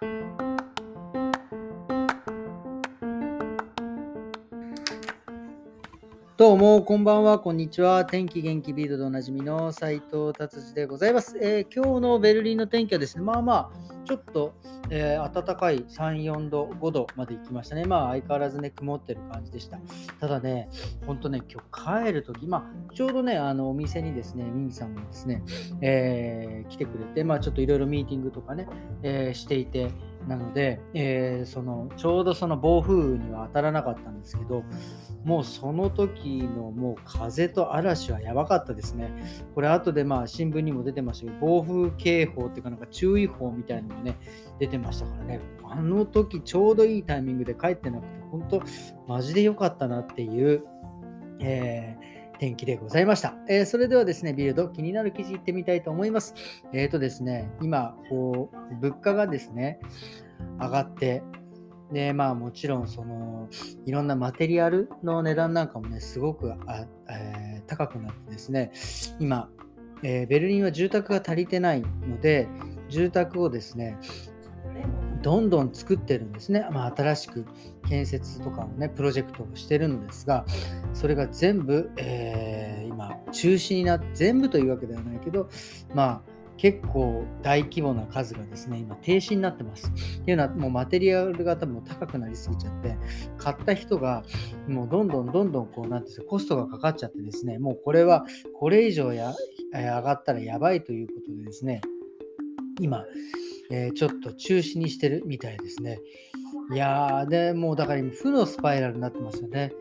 Thank you. どうも、こんばんは、こんにちは。天気元気ビルドでおなじみの斉藤達治でございます、えー、今日のベルリンの天気はですね、まあまあ、ちょっと、えー、暖かい3、4度、5度まで行きましたね。まあ、相変わらずね、曇ってる感じでした。ただね、ほんとね、今日帰るとき、まあ、ちょうどね、あの、お店にですね、ミミさんがですね、えー、来てくれて、まあ、ちょっといろいろミーティングとかね、えしていて、なので、えー、そのちょうどその暴風雨には当たらなかったんですけど、もうその時のもう風と嵐はやばかったですね。これ後でまあ新聞にも出てましたけど、暴風警報っていうかなんか注意報みたいなのがね、出てましたからね、あの時ちょうどいいタイミングで帰ってなくて、本当マジで良かったなっていう、え天気でございました。えー、それではですね、ビルド、気になる記事いってみたいと思います。えっ、ー、とですね、今、こう、物価がですね、上がって、で、まあもちろん、その、いろんなマテリアルの値段なんかもね、すごくあ、えー、高くなってですね、今、えベルリンは住宅が足りてないので、住宅をですね、どんどん作ってるんですね。まあ、新しく建設とかをね、プロジェクトをしてるのですが、それが全部、えー、今、中止になって、全部というわけではないけど、まあ、結構大規模な数がですね、今停止になってます。っていうのは、もうマテリアルが多分高くなりすぎちゃって、買った人がもうどんどんどんどんこうなんですよ、コストがかかっちゃってですね、もうこれはこれ以上や、上がったらやばいということでですね、今、えー、ちょっと中止にしてるみたいですね。いやー、でもうだから今負のスパイラルになってますよね。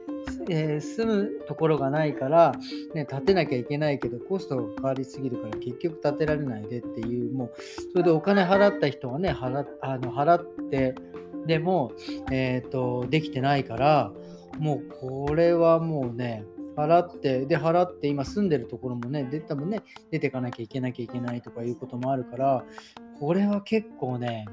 えー、住むところがないから、ね、建てなきゃいけないけど、コストがかかりすぎるから結局建てられないでっていう、もう、それでお金払った人はね、払あの払って、でも、えっ、ー、と、できてないから、もうこれはもうね、払って、で、払って、今住んでるところもね、で多分ね、出てかなきゃいけなきゃいけないとかいうこともあるから、これは結構ね、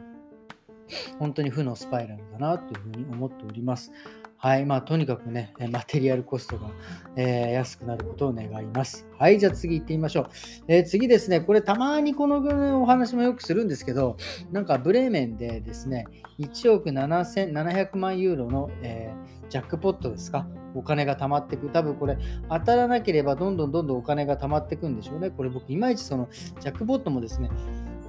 本当に負のスパイラルだなというふうに思っております。はい。まあ、とにかくね、マテリアルコストが、えー、安くなることを願います。はい。じゃあ次行ってみましょう。えー、次ですね、これたまにこのお話もよくするんですけど、なんかブレーメンでですね、1億7700万ユーロの、えー、ジャックポットですか？お金が貯まっていく。多分これ当たらなければどんどんどんどんお金が貯まっていくんでしょうね。これ僕いまいちそのジャックポットもですね、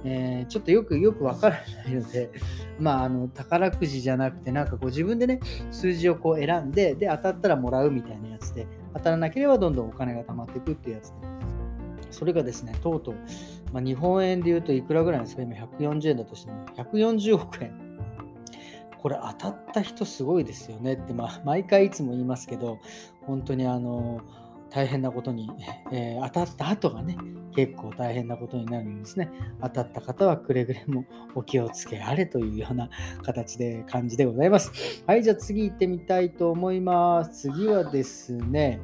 えー、ちょっとよくよくわからないので、まあ、あの宝くじじゃなくて、なんかこう自分でね、数字をこう選んで、で、当たったらもらうみたいなやつで、当たらなければどんどんお金が貯まっていくっていうやつで、それがですね、とうとう、まあ、日本円で言うといくらぐらいですか、今140円だとしても、140億円。これ当たった人すごいですよねって、まあ、毎回いつも言いますけど、本当にあのー大変なことに、えー、当たった後がね、結構大変なことになるんですね。当たった方はくれぐれもお気をつけあれというような形で感じでございます。はい、じゃあ次行ってみたいと思います。次はですね、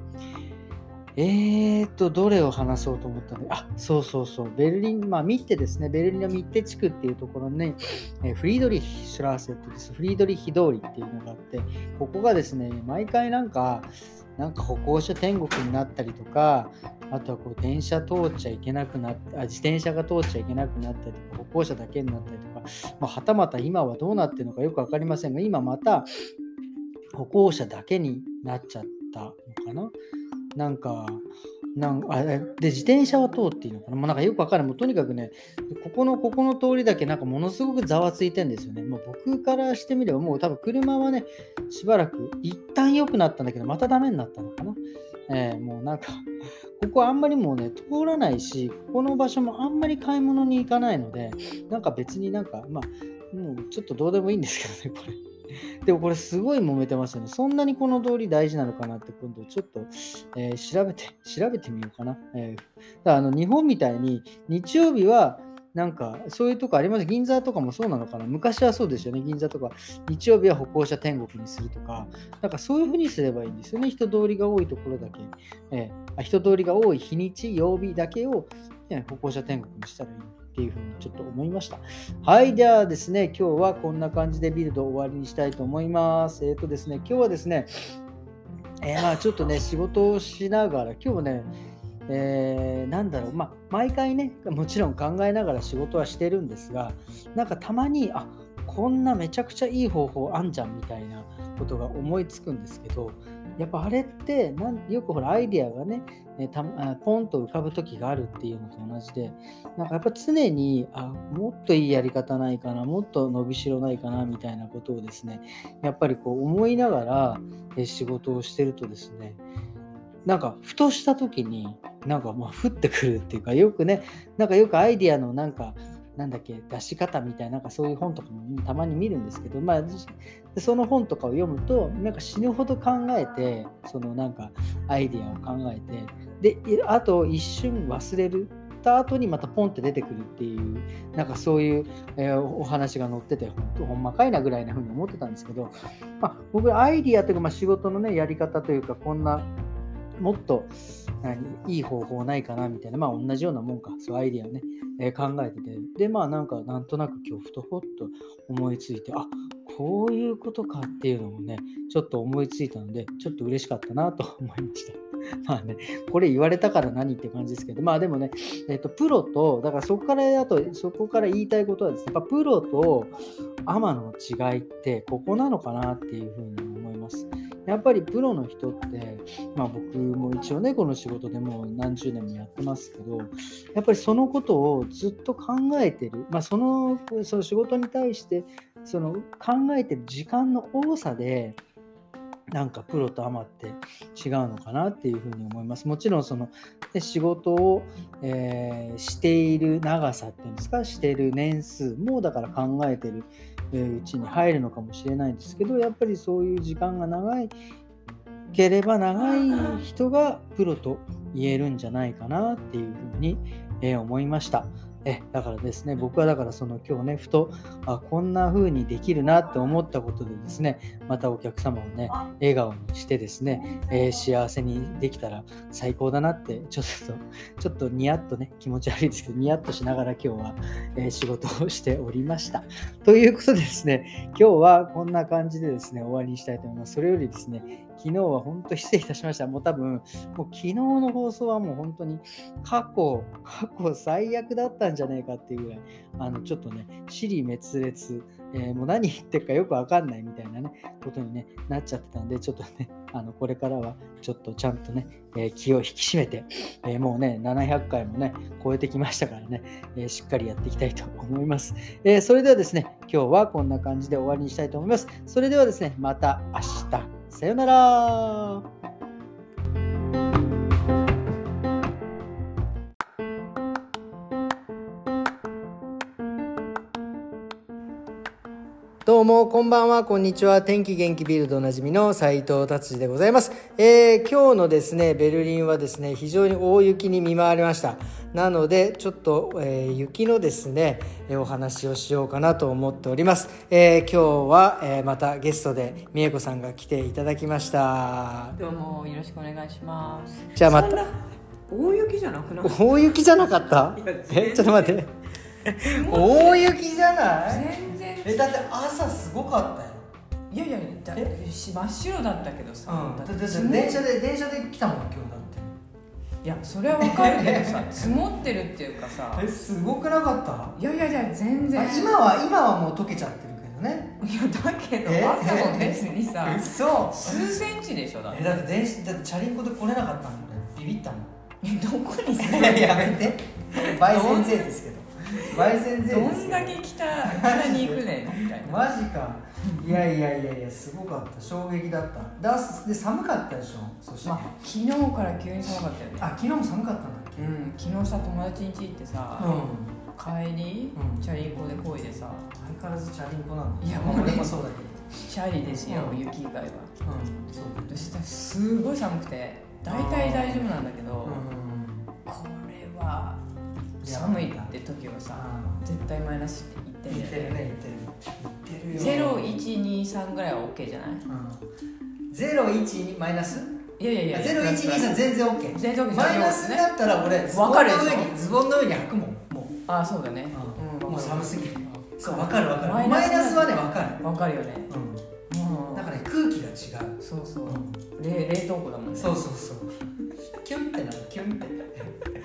えーと、どれを話そうと思ったのあ、そうそうそう、ベルリン、まあ、ミッテですね、ベルリンのミッテ地区っていうところに、えー、フリードリヒ・シュラーセットです、フリードリヒ通りっていうのがあって、ここがですね、毎回なんか、なんか歩行者天国になったりとか、あとはこう電車通っちゃいけなくなっあ、自転車が通っちゃいけなくなったりとか、歩行者だけになったりとか、まあ、はたまた今はどうなってるのかよく分かりませんが、今また歩行者だけになっちゃったのかな。なんか、なんあで自転車は通っていいのかな？もうなんかよくわかる。もうとにかくね、ここの、ここの通りだけなんかものすごくざわついてんですよね。もう僕からしてみればもう多分車はね、しばらく一旦良くなったんだけど、またダメになったのかな？えー、もうなんか、ここあんまりもうね、通らないし、ここの場所もあんまり買い物に行かないので、なんか別になんか、まあ、もうちょっとどうでもいいんですけどね、これ。でもこれすごい揉めてますよね。そんなにこの通り大事なのかなって今度ちょっと、えー、調べて、調べてみようかな。えー、だからあの日本みたいに日曜日はなんかそういうとこあります銀座とかもそうなのかな昔はそうですよね。銀座とか日曜日は歩行者天国にするとか、なんかそういうふうにすればいいんですよね。人通りが多いところだけ。えー、人通りが多い日にち、曜日だけを、ね、歩行者天国にしたらいい。っていうふうにちょっと思いました。はい、ではですね、今日はこんな感じでビルド終わりにしたいと思います。えっ、ー、とですね、今日はですね、えー、まあちょっとね、仕事をしながら、今日はね、えー、なんだろう、まあ、毎回ね、もちろん考えながら仕事はしてるんですが、なんかたまに、あっこんなめちゃくちゃいい方法あんじゃんみたいなことが思いつくんですけどやっぱあれってなんよくほらアイディアがねたポンと浮かぶ時があるっていうのと同じでなんかやっぱ常にあもっといいやり方ないかなもっと伸びしろないかなみたいなことをですねやっぱりこう思いながら仕事をしてるとですねなんかふとした時になんかまあ降ってくるっていうかよくねなんかよくアイディアのなんかなんだっけ出し方みたいななんかそういう本とかもたまに見るんですけど、まあ、その本とかを読むとなんか死ぬほど考えてそのなんかアイディアを考えてであと一瞬忘れるた後にまたポンって出てくるっていうなんかそういう、えー、お話が載ってて本当ほんまかいなぐらいな風に思ってたんですけど、まあ、僕アイディアというか、まあ、仕事のねやり方というかこんなもっと何いい方法ないかなみたいな、まあ同じようなもんか、そうアイディアをね、えー、考えてて、で、まあなんかなんとなく今日ふとほっと思いついて、あこういうことかっていうのもね、ちょっと思いついたので、ちょっと嬉しかったなと 思いました。まあね、これ言われたから何って感じですけど、まあでもね、えっ、と、プロと、だからそこからあと、そこから言いたいことはですね、やっぱプロとアマの違いってここなのかなっていうふうに思います。やっぱりプロの人って、まあ、僕も一応ねこの仕事でもう何十年もやってますけどやっぱりそのことをずっと考えてる、まあ、そのその仕事に対してその考えてる時間の多さでなんかプロとアマって違うのかなっていうふうに思います。もちろんその仕事を、えー、している長さっていうんですか？してる年数もだから考えてるうちに入るのかもしれないんですけどやっぱりそういう時間が長いければ長い人がプロと言えるんじゃないかなっていうふうに思いました。えだからですね、僕はだからその今日ね、ふとあこんな風にできるなって思ったことでですね、またお客様をね、笑顔にしてですね、えー、幸せにできたら最高だなって、ちょっと、ちょっとニヤッとね、気持ち悪いですけど、ニヤッとしながら今日は、えー、仕事をしておりました。ということでですね、今日はこんな感じでですね、終わりにしたいと思います。それよりですね、昨日は本当失礼いたしました。もう多分、もう昨日の放送はもう本当に過去、過去最悪だったんじゃないかっていうぐらい、あの、ちょっとね、尻滅裂、えー、もう何言ってるかよくわかんないみたいなね、ことに、ね、なっちゃってたんで、ちょっとね、あの、これからはちょっとちゃんとね、えー、気を引き締めて、えー、もうね、700回もね、超えてきましたからね、えしっかりやっていきたいと思います。えそれではですね、今日はこんな感じで終わりにしたいと思います。それではですね、また明日。さよなら。も、こんばんは、こんにちは。天気元気ビルドおなじみの斉藤達治でございます。えー、今日のですね、ベルリンはですね、非常に大雪に見舞われました。なので、ちょっと、えー、雪のですね、えお話をしようかなと思っております。えー、今日は、えー、またゲストで美恵子さんが来ていただきました。どうもよろしくお願いします。じゃあまた。大雪じゃなくな大雪じゃなかった？え、ちょっと待って。大雪じゃない？え、だって朝すごかったよ。いやいやだ真っ白だったけどさ、うん、だって電車で電車で来たもん今日だいやそれはわかるけどさ積もってるっていうかさ えすごくなかった？いやいやいや全然。今は今はもう溶けちゃってるけどね。いやだけど朝も別にさそう数センチでしょだって。えだって電子だってチャリンコで来れなかったもんビビったもん。えどこにやめて。焙煎税ですけど焙煎税どんだけ北北に行くねんみたいな。マジか。いやいやいやいやすごかった。衝撃だった。だで寒かったでしょ？そして、まあ、昨日から急に寒かったよね。あ昨日も寒かったんだっけ？うん昨日さ友達ん家行ってさ、うん、帰り、うん、チャリンコでこいでさ。相変わらずチャリンコなんだ。いやもう俺もそうだけど。チャリですよ、うん、雪以外は。うんそう。そしたらすごい寒くて大体大丈夫なんだけど、うん、これは寒いって時はさ絶対マイナスって言ってるね。言ってる0123ぐらいは OK じゃない、うん、012マイナス？いやいやいや。0123全然 OK 全然 OK マイナスだったら俺ズボンの上にズボンの上に履くもんもう。あそうだね、うん、もう寒すぎてそう分かる分かる。マイナスはね分かる。分かるよね。うん。だからね空気が違う。そうそう、冷冷凍庫だもんね。そうそうそう。キュンってなるキュンって。で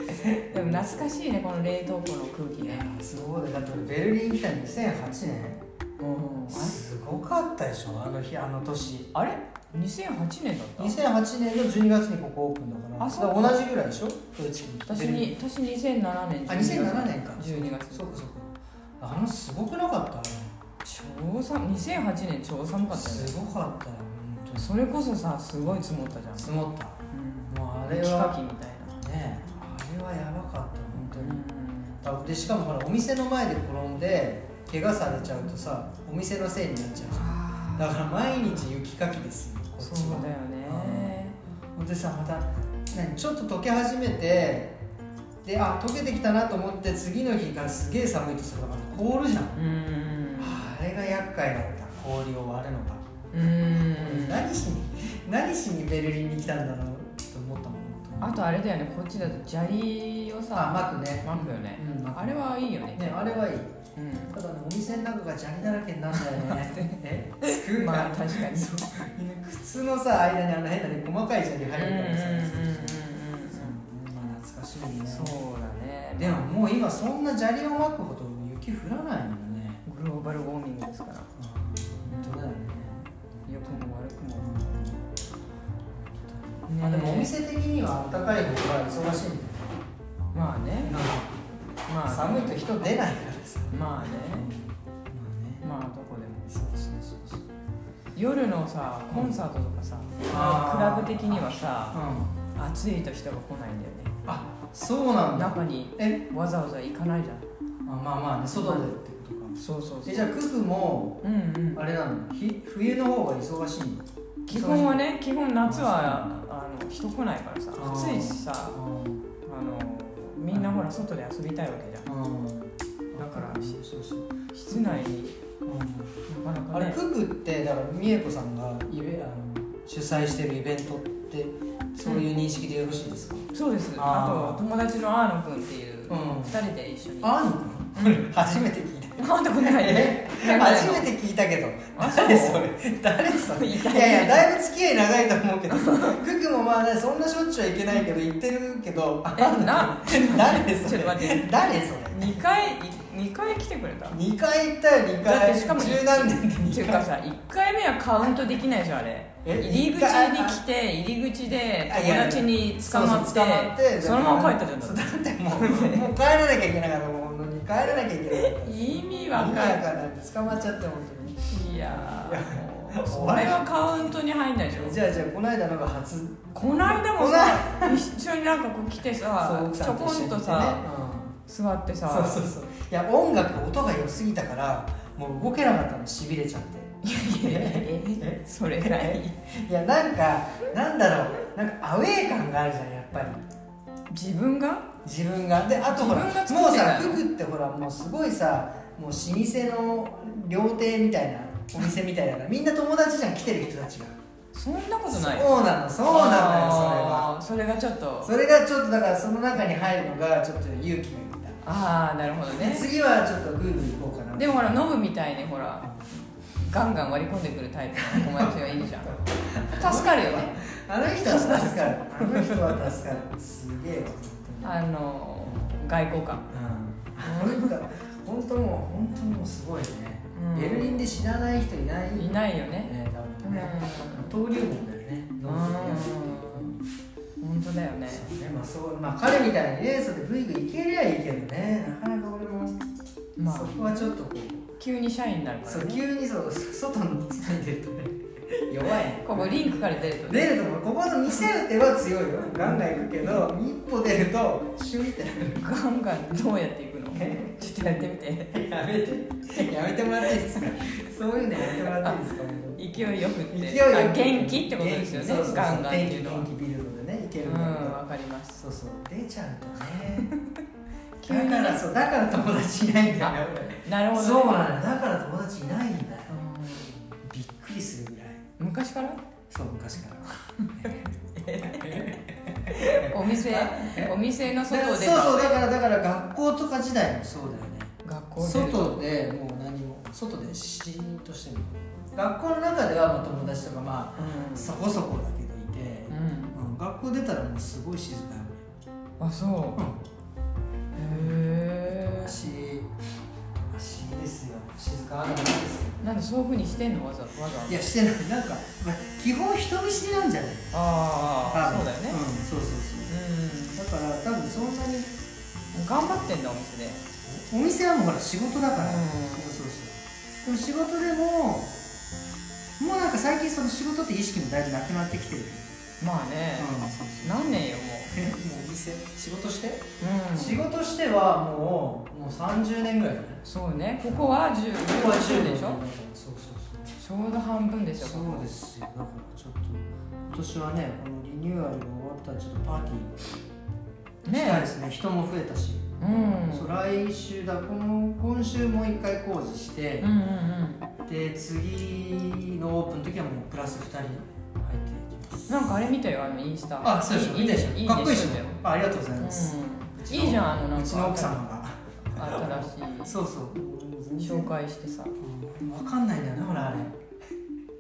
も懐かしいねこの冷凍庫の空気ね。そうだだってベルリン来た2008年うん。あすごかったでしょあの日あの年。あれ？2008年だった？2008年の12月にここオープンだから。あそう。同じぐらいでしょ？ドイツに私に私2007年あ2007年か。12月そうかそうか。あのすごくなかった超寒2008年超寒かったよね。すごかったよそれこそさすごい積もったじゃん。積もった。うん。もうあれ雪かはきみたいねあでしかもほらお店の前で転んで怪我されちゃうとさお店のせいになっちゃうじゃん。だから毎日雪かきですよこっちは。そうだよね。ほんでさまた何ちょっと溶け始めてであ溶けてきたなと思って次の日がすげえ寒いとするとまた凍るじゃん、うん。あれが厄介だった氷を割るのが、うん。何しに何しにベルリンに来たんだろうあとあれだよねこっちだと砂利をさあ巻くね。巻くよね、うん巻く。あれはいいよね。ねあれはいい。うん。ただねお店の中が砂利だらけになるんだよね。えつくまあ確かに。そう。靴のさ間にあの変なね細かい砂利入るからさ、うんうんまあ懐かしいね。そうだね。でももう今そんな砂利をまくほど雪降らないもんね。グローバルウォーミングですから。本当だよね。良くも悪くも、まあでもお店的には暖かい方が忙しいんだよまあね。まあ寒いと人出ないからさ。まあね。まあね。まあどこでも。そうそうそうそう夜のさコンサートとかさ、あー。クラブ的にはさうん。暑いと人が来ないんだよね。あそうなんだ。中にえ？わざわざ行かないじゃん。あまあまあね外でってことか。そうそうえじゃあククもうんうん。あれなのひ冬の方が忙しいの？基本はね基本夏はあの人来ないからさ暑いしさあのみんなほら外で遊びたいわけじゃん。うんだからそうそう室内になかなかね。あれククってだから美恵子さんがイベあの主催してるイベントってそういう認識でよろしいですか、そうです。あと友達のアーノ君っていううん。二人で一緒に。あん？の 初めて聞いた。なんでこんなにえ初めて聞いたけど。誰それ？誰それ？いやいやだいぶ付き合い長いと思うけど。さククもまあねそんなしょっちゅうはいけないけど言ってるけど。えな？誰それ？誰それ？二回二回来てくれた？2回行ったよ2だっ回てしかも十何年でってい2回うかさ1回目はカウントできないじゃんあれ。え？入り口に来て入り口で友達に捕まってそのまま帰ったじゃんだって。もうもう帰らなきゃいけなかったもう帰らなきゃいけなかったて意味わかんない捕まっちゃって本当に。いやいやーもうそれはカウントに入んないでしょ。じゃあじゃあこの間のが初。この間もさ一緒になんかこう来てさちょこさんとさ座ってさ。うんそうそうそう。いや音楽音が良すぎたからもう動けなかったのしびれちゃって。いやいやえ？それぐらい？いやなんかなんだろう。なんかアウェー感があるじゃんやっぱり。自分が？自分が。であとほらもうさククってほらもうすごいさもう老舗の料亭みたいなお店みたいだからみんな友達じゃん来てる人たちが。そんなことない。そうなのそうなのよそれは。それがちょっと。それがちょっとだからその中に入るのがちょっと勇気がいっああなるほどね。次はちょっとグーグー行こうかな。でもほらノブみたいにほらガンガン割り込んでくるタイプの友達がいいじゃん。助かるよね。あの人は助かる。あの人は助かる。すげえわあの外交官。本当にうん。本当もう本当もうすごいね、うん。ベルリンで知らない人いない？いないよね。ね多うん。分ね登竜門だよね。本当だよね。そうね。まあそうまあ彼みたいにねそれでグイグイいけりゃいいけどね。なかなか俺も、まあ。そこはちょっとこう。急に社員になるからそうね急にそう外に外に出るとね弱い。ここリンクから出るとね。出るとここの店打ては強いよ。ガンガン行くけど一歩出るとシュンってなる。ガンガンどうやっていくの？え？ちょっとやってみて。やめて。やめてもらっていいですか？そういうのやめてもらっていいですか？勢いよくって。勢いよく。あ元気ってことですよね。ガンガンっていうのは。元気元気ビルドでねいけうんるんだわかります。そうそう。出ちゃうとね。だからそうだから友達いないんだよ。ねなるほどね。そうなのよ。だから友達いないんだよ。うびっくりするぐらい。ん昔から？そう昔から。お店？お店の外でそうそうだからだから学校とか時代もそうだよね。学校で。外でもう何も外でシーンとしてる学校の中ではまあ友達とかまうん。あそこそこだけどいて、うん。うん、学校出たらもうすごい静かよあそう。うん。へえ足足ですよ静かなんですよなんでそういうふうにしてんの？わざわざ。いやしてない。なんか、まあ、基本人見知りなんじゃない？ああそうだよね。うんそうそうそう。うん。だから多分そんなに頑張ってんだお店で。お店はもうほら仕事だから、うん。そうそうそう。でも仕事でももうなんか最近その仕事って意識もだいぶなくなってきてる、まあね、うんそうそう。何年よもえもうお店？仕事して、う、うん、仕事してはもうもう30年ぐらいだね。そうね。ここは10ここは10でしょ？そうそうそうちょうど半分でしょそうですよ。だからちょっと今年はねこのリニューアルが終わったらちょっとパーティーしたいねですね。人も増えたし、うん。そう来週だこの今週もう一回工事してうん、うんうん。で次のオープンの時はもうプラス2人入ってなんかあれ見たよあのインスタ。あそうでしょ。いい見たでしょ。いいかっこいいでしょ。あありがとうございます、うん、いいじゃんあのなんか。うちの奥様が。新しそうそう。い紹介してさ。うん。分かんないんだよね俺あれ、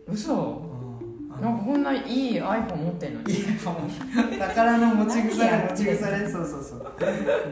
嘘。なんかこんないい iPhone 持ってんのに。宝の持ち腐れ持ち腐れ？そうそうそう。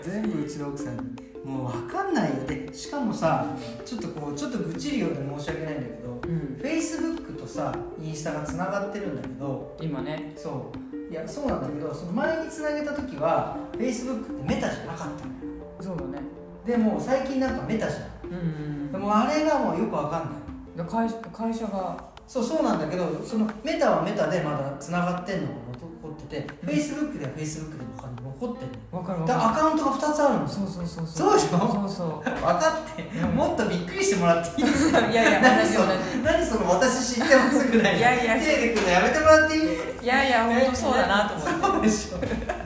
全部うちの奥さんに。もう分かんないよ。でしかもさちょっとこうちょっと愚痴るようで申し訳ないんだけどうん Facebook とさインスタがつながってるんだけど今ね。そう。いやそうなんだけどその前につなげた時は Facebook ってメタじゃなかったのよ。そうだね。でも最近なんかメタじゃうんうんん。でもあれがもうよく分かんない。で会会社が。そうそうなんだけどそのメタはメタでまだつながってんのが残ってて、うん。Facebook では Facebook でも残ってんの。分かる分だからアかカウントが2つあるんるですよそうそうそう。そうでしょ？そうそ分かって、うん。もっとびっくりしてもらっていいですか？ういやいや何その同じ。同何その私知ってますぐらい。いやいや。手でくるのやめてもらっていい？じいやいや本当そうだなと思って。そうでしょ。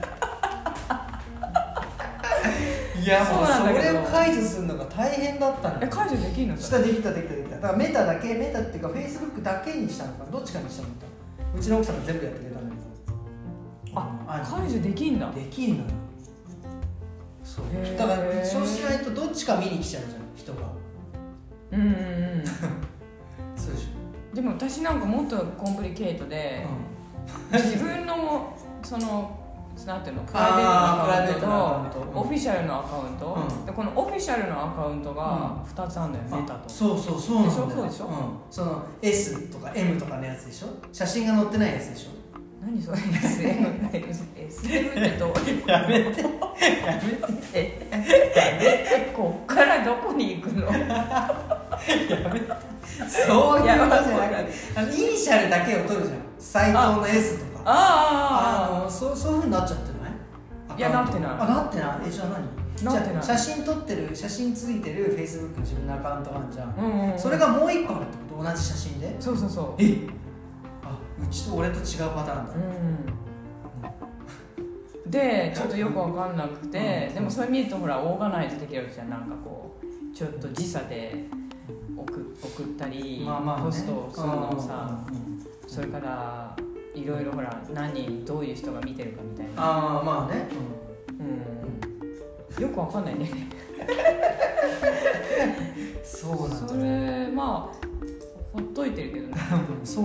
いやもうそれを解除するのが大変だったのよ。え解除できるの？したできたできたできた。だからメタだけメタっていうかフェイスブックだけにしたのかな？どっちかにしたの？かうちの奥さんが全部やってくあ解除できんだ。できんのよ。そう。だからそうしないとどっちか見に来ちゃうじゃん人が。うんうんうん。そうでしでも私なんかもっとコンプリケートでょ、自分のそのなんていうのプライベートのアカウントとオフィシャルのアカウント、うん。でこのオフィシャルのアカウントが2つあるんだよ、うんメタと。そうそうそうなんだよでしょ？そうでしょ？ん、その S とか M とかのやつでしょ？写真が載ってないやつでしょ？何それ？SM, って。どうやめて。ええこっからどこに行くの？そういうことじゃなくてあのイニシャルだけを取るじゃん。斎藤の S とか。ああのそうそういうふうになっちゃってない？いやなってない。あなってない？えじゃあ何？写真撮ってる写真ついてる Facebook の自分のアカウントがあるじゃん、あうんうん。それがもう一個あるってこと？同じ写真で？そうそうそう。え？あうちと俺と違うパターンだ、うん。でちょっとよくわかんなくて、うん。でもそれ見るとほらオーガナイズできるじゃん。なんかこうちょっと時差で送送ったり、まあまあ、ね、ポストするのもさ、それからいろいろほら何人どういう人が見てるかみたいな、ああまあね、うん、よくわかんないね。そうなんだそれまあほっといてるけどね。そう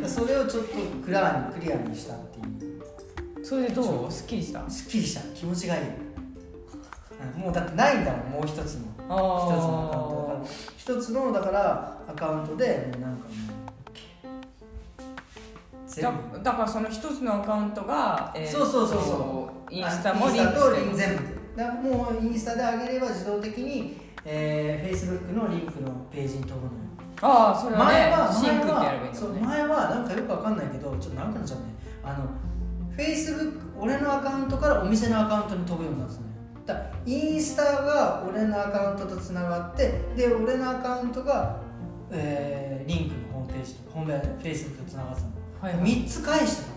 なんそれをちょっとクラーにクリアにしたっていう。それでどう？すっきりした？すっきりした。気持ちがいい、うんもうだってないんだもんもう一つの。あ一つのアカウントだから。一つのだからアカウントでもうなんかもう全だ部。だからその一つのアカウントが、えーそうそうそうそう。インスタもあリンクしてる全部。だもうインスタで上げれば自動的に、えー、Facebook のリンクのページに飛ぶのよああそれはね前はシンクってやればいい前はなんかよくわかんないけどちょっと長くなっちゃうねあの Facebook 俺のアカウントからお店のアカウントに飛ぶようになってたのよだインスタが俺のアカウントとつながってで俺のアカウントが、えー、リンクのホームページとホームページ Facebook とつながってたの、はいはい。3つ返してたのよ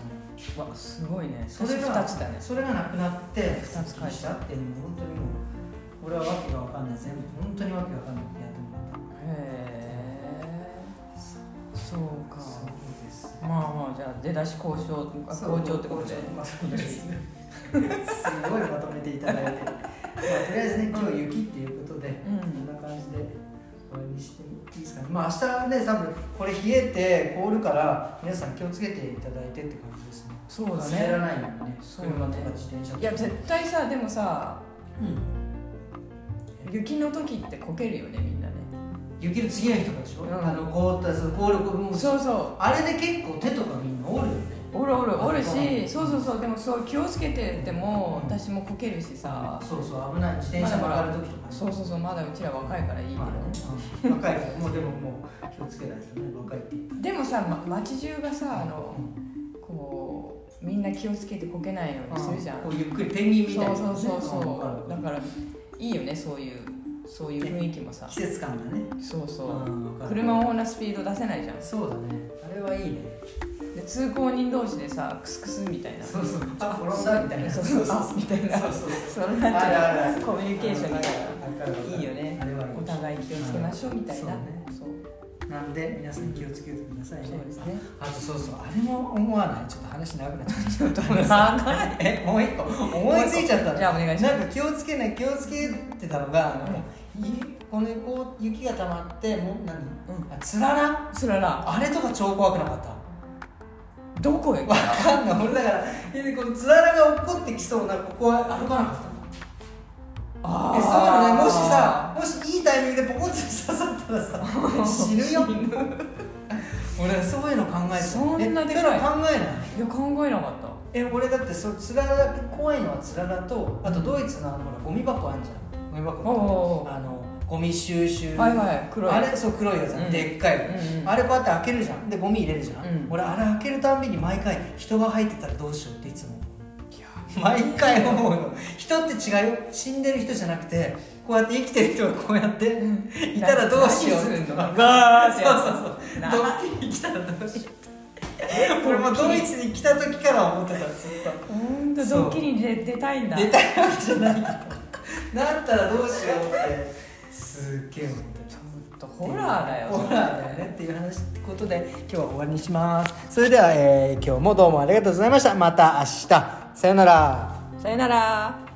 わすごいね。それが2つだね。それがなくなって二つ返した。ってもう本当にもう俺はわけがわかんない。全部本当にわけがわかんないってやってもらった。へえそうか。そうですまあまあじゃあ出だし交渉あ好調ってことで。まとめてすごいまとめていただいて、まあ、とりあえずね今日雪っていうことで、うん。こんな感じで終わりにしていいですかね。まあ明日ね多分これ冷えて凍るから皆さん気をつけていただいてって感じですね。そうだ滑らねないようにね車とか自転車とか。いや絶対さでもさうん。雪の時ってこけるよねみんな。ね雪の次の日とかでしょ、うん。あの凍ったその効力もそうそう。あれで結構手とかみんな折るよねおるおるおるうし。そうそうそう。でもそう気をつけててもうん。私もこけるしさ。そうそう危ない。自転車曲がる時とかそうそうそう。まだうちら若いからいいけど。まあね。うん。若いからもうでももう気をつけないとね。若いってでもさ、ま、街中がさあのうんこうみんな気をつけてこけないようにするじゃん、こうゆっくりペンギンみたいなそうそうそうそう。だからいいよねそういうそういう雰囲気もさ。季節感がね。そうそう。車もこんなスピード出せないじゃん。そうだね。あれはいいね。で通行人同士でさクスクスみたいな。そうそう。あ転んだみたいな。そうそうそう。みたいな。そうそうそんなあるあるある。コミュニケーションだからる。いいよね。お互い気をつけましょうみたいな。そうなんで皆さん気をつけてくださいね。そうですね。あとそうそう。あれも思わない。ちょっと話長くなっちゃった。長い えもう一個。思いついちゃったの。じゃあお願いします。なんか気をつけない気をつけてたのがあの、いこのこう雪が溜まってもう何、あつらら？そらら。あれとか超怖くなかった？どこへ？わかんない。俺だからえこのつららが落っこってきそうなここは歩かなかったあえそういうのねもしさもしいいタイミングでポコッと刺さったらさ 死ぬよ。俺そういうの考えてた。そんなでかい。考えない？いや考えなかった。え俺だってそつらら怖いのはつららとあとドイツのあのほらゴミ箱あんじゃんゴミ箱あのゴミ収集。はいはい。黒い。あれそう黒いやつ、うん。でっかい、うんうん。あれこうやって開けるじゃん。でゴミ入れるじゃん、うん。俺あれ開けるたんびに毎回人が入ってたらどうしようっていつも。毎回思うの。人って違うよ。死んでる人じゃなくてこうやって生きてる人がこうやっていたらどうしよう。何すんの？ガーそうそうそう。なドッキリ来たらどうしよう。って 俺もドイツに来た時から思ってたずっと。本当ドッキリに出出たいんだ。出たいわけじゃないけどなったらどうしようってすっげえ思ってた。ちょっとホラーだよ。ホラーだよねっていう話ってことで今日は終わりにします。それでは、えー今日もどうもありがとうございました。また明日。さよなら。さよなら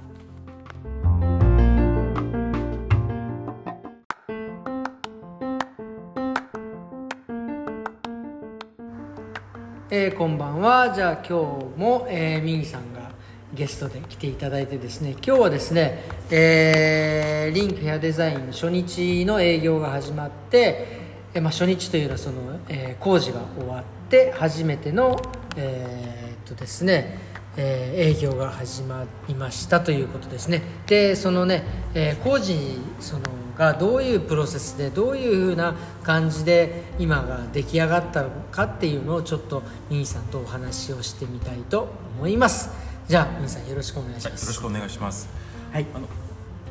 えーこんばんは。じゃあ今日も、えー、ミンさんがゲストで来ていただいてですね。今日はですね、えーリンクヘアデザイン初日の営業が始まって、えーまあ、初日というのはその、えー工事が終わって初めてのえーっとですねえー営業が始まりましたということですね。でそのね、えー工事そのがどういうプロセスでどういうふうな感じで今が出来上がったのかっていうのをちょっとミンさんとお話をしてみたいと思います。じゃあミンさんよろしくお願いしはい、ますよろしくお願いします。はい。あの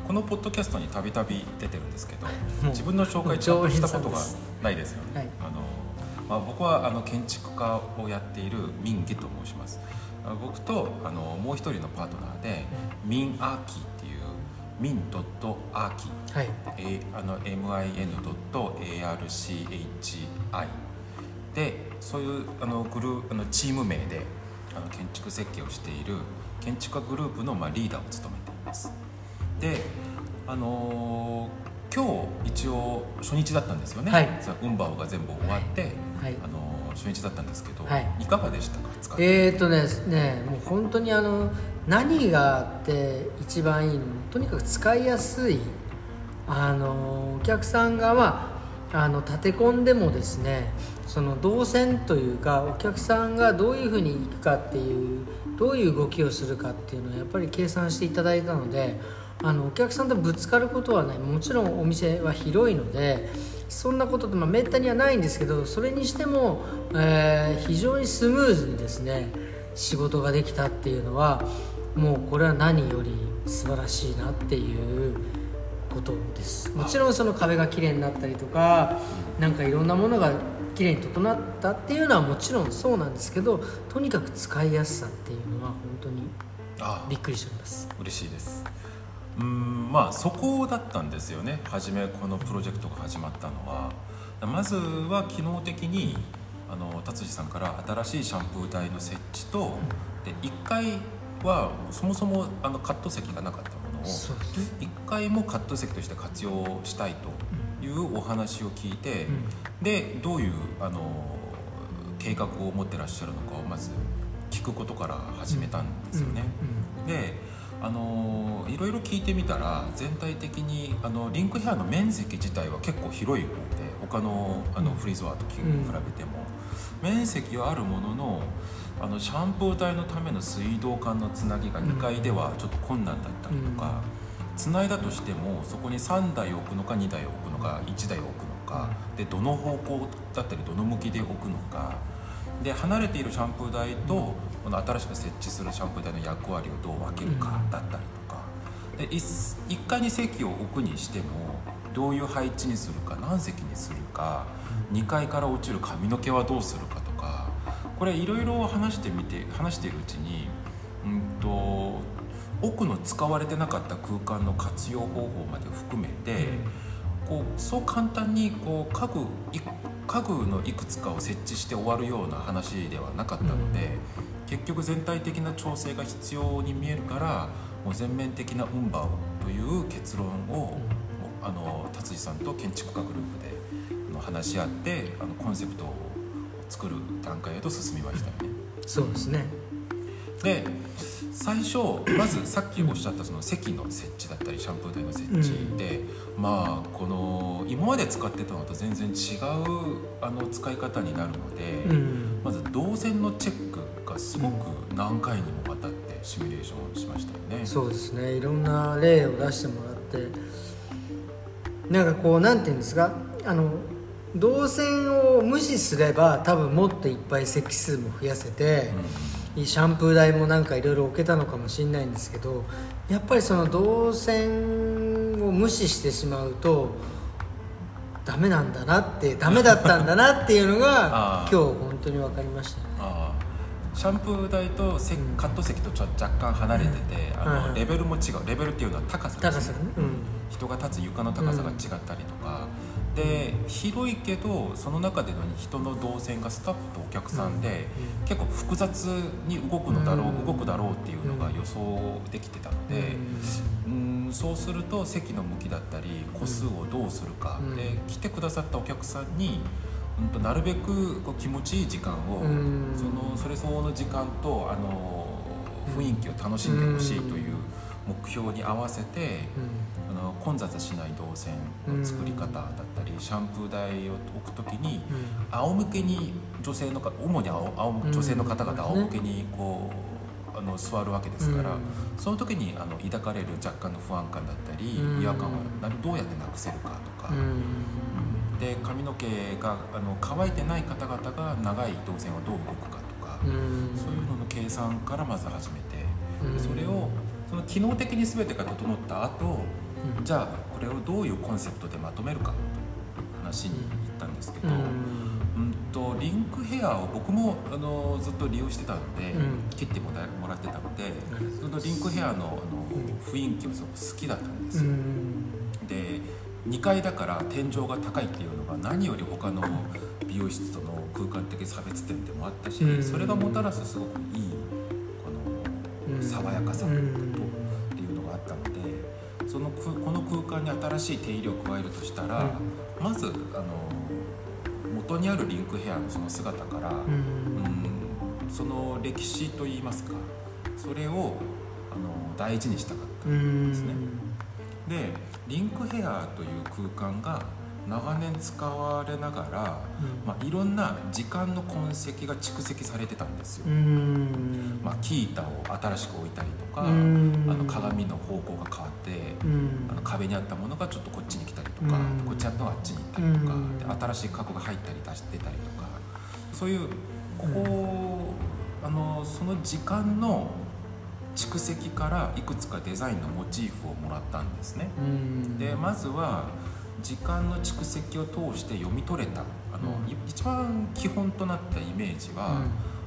このポッドキャストにたびたび出てるんですけど自分の紹介ちゃんとしたことがないですよね、はい。あのまあ、僕はあの建築家をやっているミンゲと申します。あ僕とあのもう一人のパートナーでミンアーキーっていうミンドットアーキー。はい。A あの min.archi でそういうあのグルーあのチーム名であの建築設計をしている建築家グループの、まあ、リーダーを務めています。であのー今日一応初日だったんですよね、はい。さウンバオが全部終わって、はい。あのー初日だったんですけど、はい。いかがでしたか？使ってえーとねねもう本当にあの何があって一番いいの？とにかく使いやすいあのお客さんがまああの立て込んでもですねその動線というかお客さんがどういうふうに行くかっていうどういう動きをするかっていうのをやっぱり計算していただいたのであのお客さんとぶつかることはない。もちろんお店は広いのでそんなことってまあめったにはないんですけどそれにしても、えー非常にスムーズにですね仕事ができたっていうのはもうこれは何より素晴らしいなっていうことです。もちろんその壁が綺麗になったりとかなんかいろんなものが綺麗に整ったっていうのはもちろんそうなんですけどとにかく使いやすさっていうのは本当にあ。びっくりしております。嬉しいですうーんまあそこだったんですよね。初めこのプロジェクトが始まったのは。まずは機能的にあの達治さんから新しいシャンプー台の設置とで1階はそもそもあのカット席がなかったものをそうです1階もカット席として活用したいというお話を聞いて、うん。でどういうあの計画を持ってらっしゃるのかをまず聞くことから始めたんですよね。であのいろいろ聞いてみたら全体的にあのリンクヘアの面積自体は結構広い方で他のあのフリーズワーと比べても、面積はあるもののあのシャンプー台のための水道管のつなぎが2階ではちょっと困難だったりとか、つないだとしてもそこに3台置くのか2台置くのか1台置くのかでどの方向だったりどの向きで置くのかで離れているシャンプー台とこの新しく設置するシャンプー台の役割をどう分けるかだったりとか。で 1, 1階に席を置くにしてもどういう配置にするか何席にするか2階から落ちる髪の毛はどうするかとかこれいろいろ話してみて話しているうちに、うんと、奥の使われてなかった空間の活用方法まで含めて、こうそう簡単にこう家具家具のいくつかを設置して終わるような話ではなかったので、結局全体的な調整が必要に見えるからもう全面的な運波をという結論を、あの達治さんと建築家グループで話し合ってあのコンセプトを作る段階へと進みましたよね。そうですねで最初まずさっきおっしゃったその席の設置だったりシャンプー台の設置で、うん、まあこの今まで使ってたのと全然違うあの使い方になるので、うん、まず動線のチェックがすごく何回にもわたってシミュレーションしましたよね。うん、そうですね。いろんな例を出してもらってなんかこうなんていうんですか？あの動線を無視すれば多分もっといっぱい席数も増やせて、うん、シャンプー台もなんかいろいろ置けたのかもしれないんですけどやっぱりその動線を無視してしまうとダメなんだなってダメだったんだなっていうのが 今日本当に分かりましたね。シャンプー台とせ、カット席とちょ若干離れてて、あのレベルも違う。レベルっていうのは高さですね、うん、人が立つ床の高さが違ったりとか、で広いけどその中での人の動線がスタッフとお客さんで、結構複雑に動くのだろう、動くだろうっていうのが予想できてたので、うん。そうすると席の向きだったり個数をどうするか、で来てくださったお客さんにうんとなるべくこう気持ちいい時間を、そのそれ相応の時間とあの雰囲気を楽しんでほしいという目標に合わせて、あの混雑しない動線の作り方だったり、シャンプー台を置く時に、仰向けに女性の主に仰女性の方々仰向けにこうあの座るわけですから、その時にあの抱かれる若干の不安感だったり、違和感をどうやってなくせるかとか。で髪の毛があの乾いてない方々が長い動線をどう動くかとか、そういうのの計算からまず始めて、それをその機能的に全てが整った後、じゃあこれをどういうコンセプトでまとめるかという話に行ったんですけど、うん。とリンクヘアを僕もあのずっと利用してたので、うん、切ってももらってたので、そのリンクヘアのあの雰囲気もすごく好きだったんですよ。で2階だから天井が高いっていうのが何より他の美容室との空間的差別点でもあったし、それがもたらすすごくいいこの爽やかさとっていうのがあったのでそのこの空間に新しい手入れを加えるとしたら、まずあの元にあるリンクヘアのその姿から、うん、その歴史といいますかそれをあの大事にしたかったんですね。でリンクヘアという空間が長年使われながら、うん、まあ、いろんな時間の痕跡が蓄積されてたんですよ。まあ、キータを新しく置いたりとかあの鏡の方向が変わってあの壁にあったものがちょっとこっちに来たりとかこっちあったのがあっちに行ったりとかで新しい過去が入ったり出してたりとかそういうここあのその時間の蓄積からいくつかデザインのモチーフをもらったんですね。でまずは時間の蓄積を通して読み取れた。あの、うん、一番基本となったイメージは、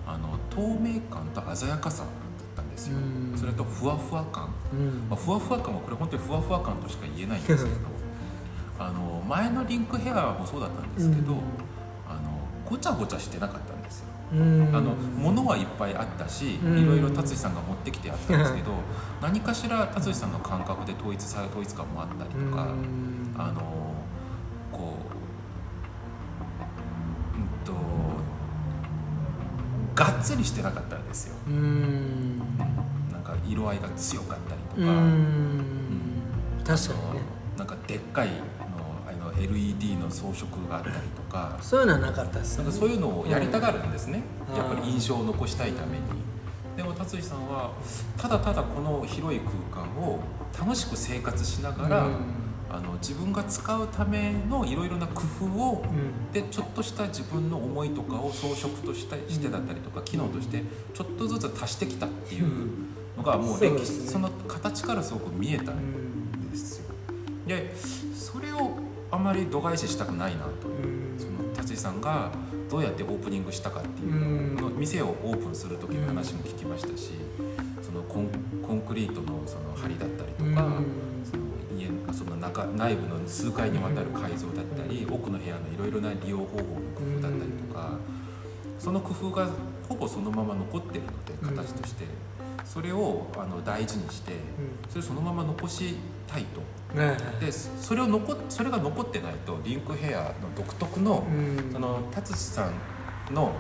うん、あの透明感と鮮やかさだったんですよ、うん、それとふわふわ感、まあ、ふわふわ感はこれ本当にふわふわ感としか言えないんですけどあの前のリンクヘアもそうだったんですけど、あのごちゃごちゃしてなかったあの物はいっぱいあったしいろいろ達治さんが持ってきてやったんですけど何かしら達治さんの感覚で統一さ統一感もあったりとかあのこううんとがっつりしてなかったんですよ。なんか色合いが強かったりうか、ん。確かにね。なんかでっかい LED の装飾があったりとか。そういうのはなかったですね。なんかそういうのをやりたがるんですね、うん。やっぱり印象を残したいために。でも達志さんはただただこの広い空間を楽しく生活しながら、うん。あの自分が使うためのいろいろな工夫をうん。でちょっとした自分の思いとかを装飾としたしてだったりとか機能としてちょっとずつ足してきたっていうのがもう歴史その形からすごく見えたうんんですよ。でそれをあまり度外視したくないなと。うん。その達井さんがどうやってオープニングしたかっていううん。の店をオープンする時の話も聞きましたしそのコンコンクリートのその梁だったりとかその家のその中内部の数階にわたる改造だったり奥の部屋のいろいろな利用方法の工夫だったりとかその工夫がほぼそのまま残ってるので形としてそれをあの大事にしてそれをそのまま残したいと。でそれを残それが残ってないとリンクヘアの独特のうん。その達志さんの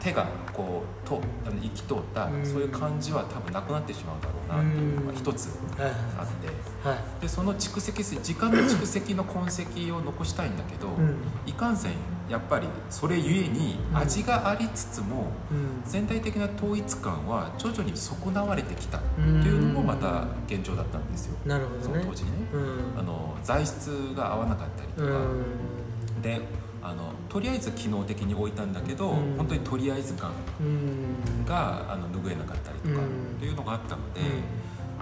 手がこうとあの生き通ったうん。そういう感じは多分なくなってしまうだろうなっていうのが一つはい。あって。はい。でその蓄積す時間の蓄積の痕跡を残したいんだけど、うん。いかんせんやっぱりそれゆえにうん。味がありつつもうん。全体的な統一感は徐々に損なわれてきたってうんいうのもまた現状だったんですよ。なるほどね。その当時ね。うん。あの材質が合わなかったりとか、うん。であのとりあえず機能的に置いたんだけど、うん。本当にとりあえず感うん。があの拭えなかったりとか、うん。っていうのがあったので、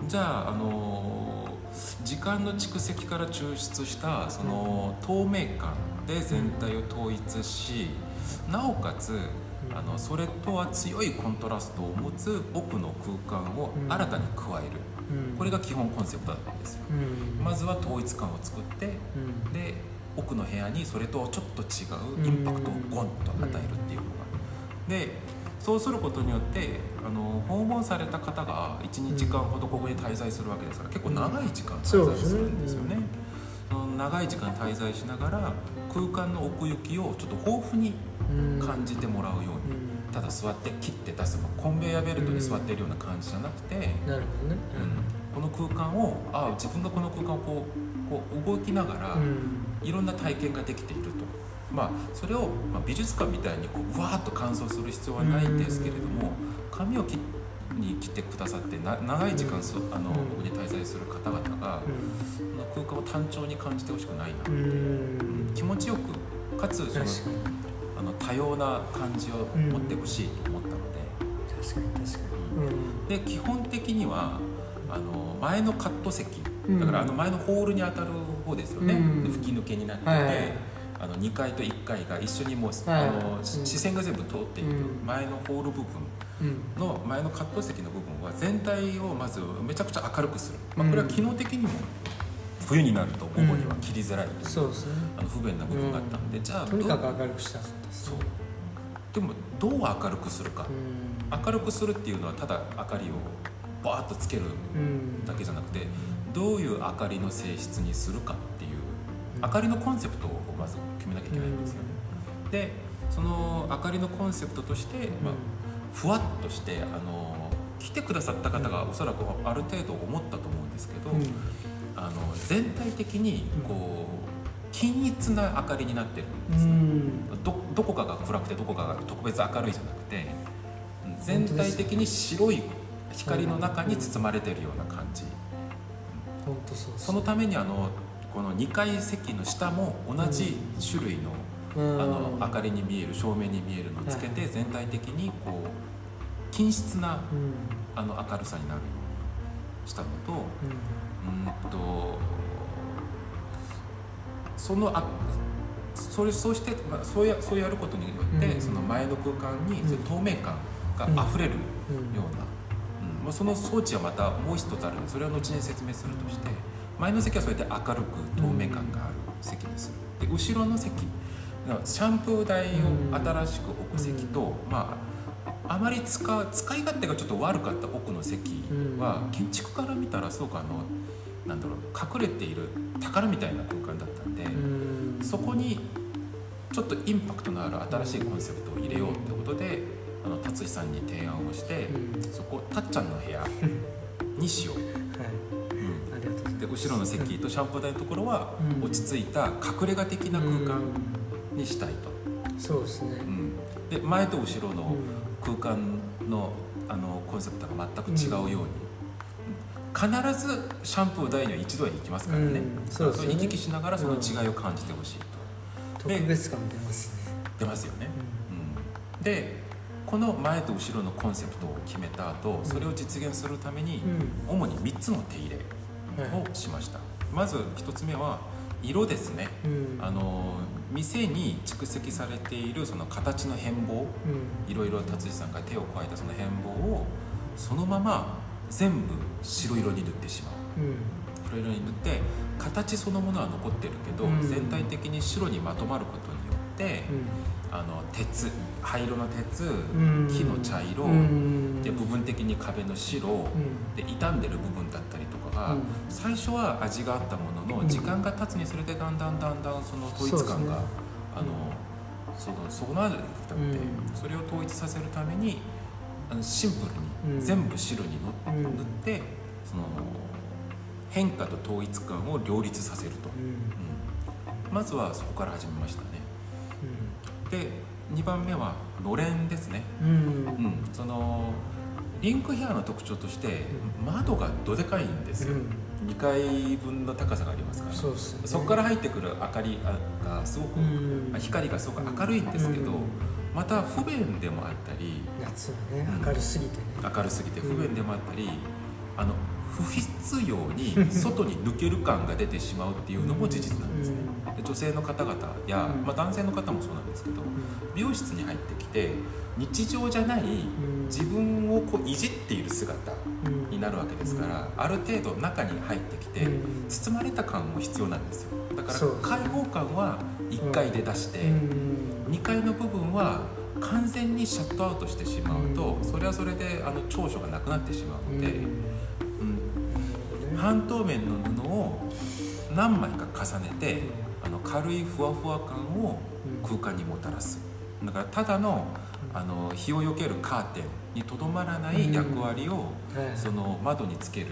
じゃあ、あの時間の蓄積から抽出したその透明感で全体を統一しなおかつあのそれとは強いコントラストを持つ奥の空間を新たに加える、うん。これが基本コンセプトだったんですよ。うん。まずは統一感を作ってうん。で奥の部屋にそれとちょっと違うインパクトをゴンと与えるっていうのが。でそうすることによってあの訪問された方が1日間ほどここに滞在するわけですから結構長い時間滞在するんですよね。その長い時間滞在しながら空間の奥行きをちょっと豊富にうん感じてもらうように。うん。ただ座って切って出すコンベヤーベルトに座っているような感じじゃなくて、なるほどね。この空間をあ自分がこの空間をこうこう動きながら、うん。いろんな体験ができていると。まあ、それを、まあ、美術館みたいにこうわーっと乾燥する必要はないんですけれども髪を切に来てくださってな長い時間そあのうん。ここに滞在する方々がその空間を単調に感じてほしくないな、うん。うん気持ちよくかつそのあの多様な感じを持ってほしいと思ったので。確かに確かに。で基本的にはあの前のカット席うん。だからあの前のホールに当たる方ですよね、うん。で吹き抜けになってて、はい。あの2階と1階が一緒にもう、あのうん視線が全部通っているうん。前のホール部分うんの前のカット席の部分は全体をまずめちゃくちゃ明るくする、まあ、これは機能的にも冬になると午後には切りづらい。という、そうですね。あの不便な部分があったので、じゃあとにかく明るくしたんですそうでもどう明るくするか、うん。明るくするっていうのはただ明かりをバーッとつけるうんだけじゃなくてどういう明かりの性質にするかっていう明かりのコンセプトをまず決めなきゃいけないんですよ。ね。でその明かりのコンセプトとして、まあ、ふわっとしてあの来てくださった方がおそらくある程度思ったと思うんですけど、うん。あの全体的にこう均一な明かりになってるんうですね。ん。どどこかが暗くてどこかが特別明るいじゃなくて全体的に白い光の中に包まれてるような感じ。本当そうそのためにあのこの2階席の下も同じ種類の,、うん。あの明かりに見える照明に見えるのをつけて全体的にこう均質なうん。あの明るさになるようにしたのとうん。うんとそのあそれそうして、まあ、そうやそうやることによって、うん。その前の空間にうん。透明感が溢れるような、うん。まあ、その装置はまたもう一つあるのでそれは後に説明するとして前の席はそうやって明るく透明感がある席ですで後ろの席シャンプー台を新しく置く席と、まああまり使う使い勝手がちょっと悪かった奥の席は、うん。建築から見たらすごくあのなんだろう隠れている宝みたいな空間だったんで、うん。そこにちょっとインパクトのある新しいコンセプトを入れようってことであの達志さんに提案をして、うん。そこたっちゃんの部屋 にしよう、で後ろの席とシャンプー台のところはうん。落ち着いた隠れ家的な空間にしたいと、うん。そうですね。うん。で前と後ろのうん空間のあのコンセプトが全く違うように、必ずシャンプー台には一度は行きますからね,、うんそうです行き来しながらその違いを感じてほしいと、特別感出ますね。出ますよね、うん。でこの前と後ろのコンセプトを決めた後それを実現するためにうん。主に3つの手入れをしました、まず1つ目は色ですね。うん。あの店に蓄積されているその形の変貌うん。いろいろ達治さんが手を加えたその変貌をそのまま全部白色に塗ってしまう。うん。白色に塗って形そのものは残ってるけど、うん。全体的に白にまとまることによって、あの鉄灰色の鉄、うん。木の茶色、うん。で部分的に壁の白、うん。で傷んでる部分だったりとかが、うん。最初は味があったものうん。の時間が経つにつれてだんだんだんだんその統一感が、あのそのそうなるに至って、うん。それを統一させるためにあのシンプルうん。に全部白に塗ってその変化と統一感を両立させると、まずはそこから始めましたね。で2番目はのれんですね、うん、そのリンクヘアの特徴として窓がどでかいんですよ、うん。2階分の高さがありますから。そこから入ってくる明かりがすごく、うん。光がすごく明るいんですけど、うん。また不便でもあったり夏はね明るすぎてね。明るすぎて不便でもあったり、あの不必要に外に抜ける感が出てしまうっていうのも事実なんですね、で女性の方々や、うん。まあ、男性の方もそうなんですけど美容室に入ってきて日常じゃないうん。自分をこういじっている姿うん。になるわけですから、ある程度中に入ってきて、うん。包まれた感も必要なんですよ。だから開放感は1階で出して、うん。2階の部分は完全にシャットアウトしてしまうと、うん。それはそれであの長所がなくなってしまうので、半透明の布を何枚か重ねてあの軽いふわふわ感を空間にもたらす。だからただのあの日をよけるカーテンにとどまらない役割を、はい。その窓につける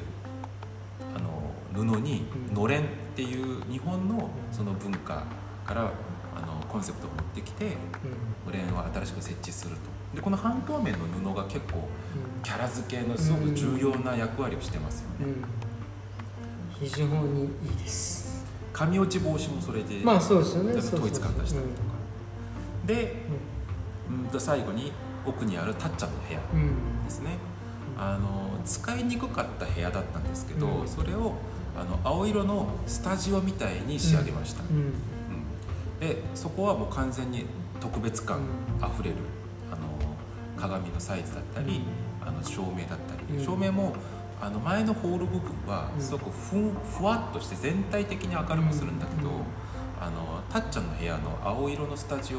あの布にうん。のれんっていう日本のその文化からあのコンセプトを持ってきてのれんを新しく設置すると。でこの半透明の布が結構キャラ付けのすごく重要な役割をしてますよね、非常にいいです。紙落ち防止もそれで、まあそうですよね。統一感出したりとか。で、うん、と最後に奥にあるたっちゃんの部屋うん。うん。ですねあの使いにくかった部屋だったんですけど、うん。それをあの青色のスタジオみたいに仕上げました、うん。うん。でそこはもう完全に特別感あふれるあの鏡のサイズだったり、あの照明だったり、うん。照明もあの前のホール部分はうん。すごくふんふわっとして全体的に明るくするんだけど、うん。あのたっちゃんの部屋の青色のスタジオ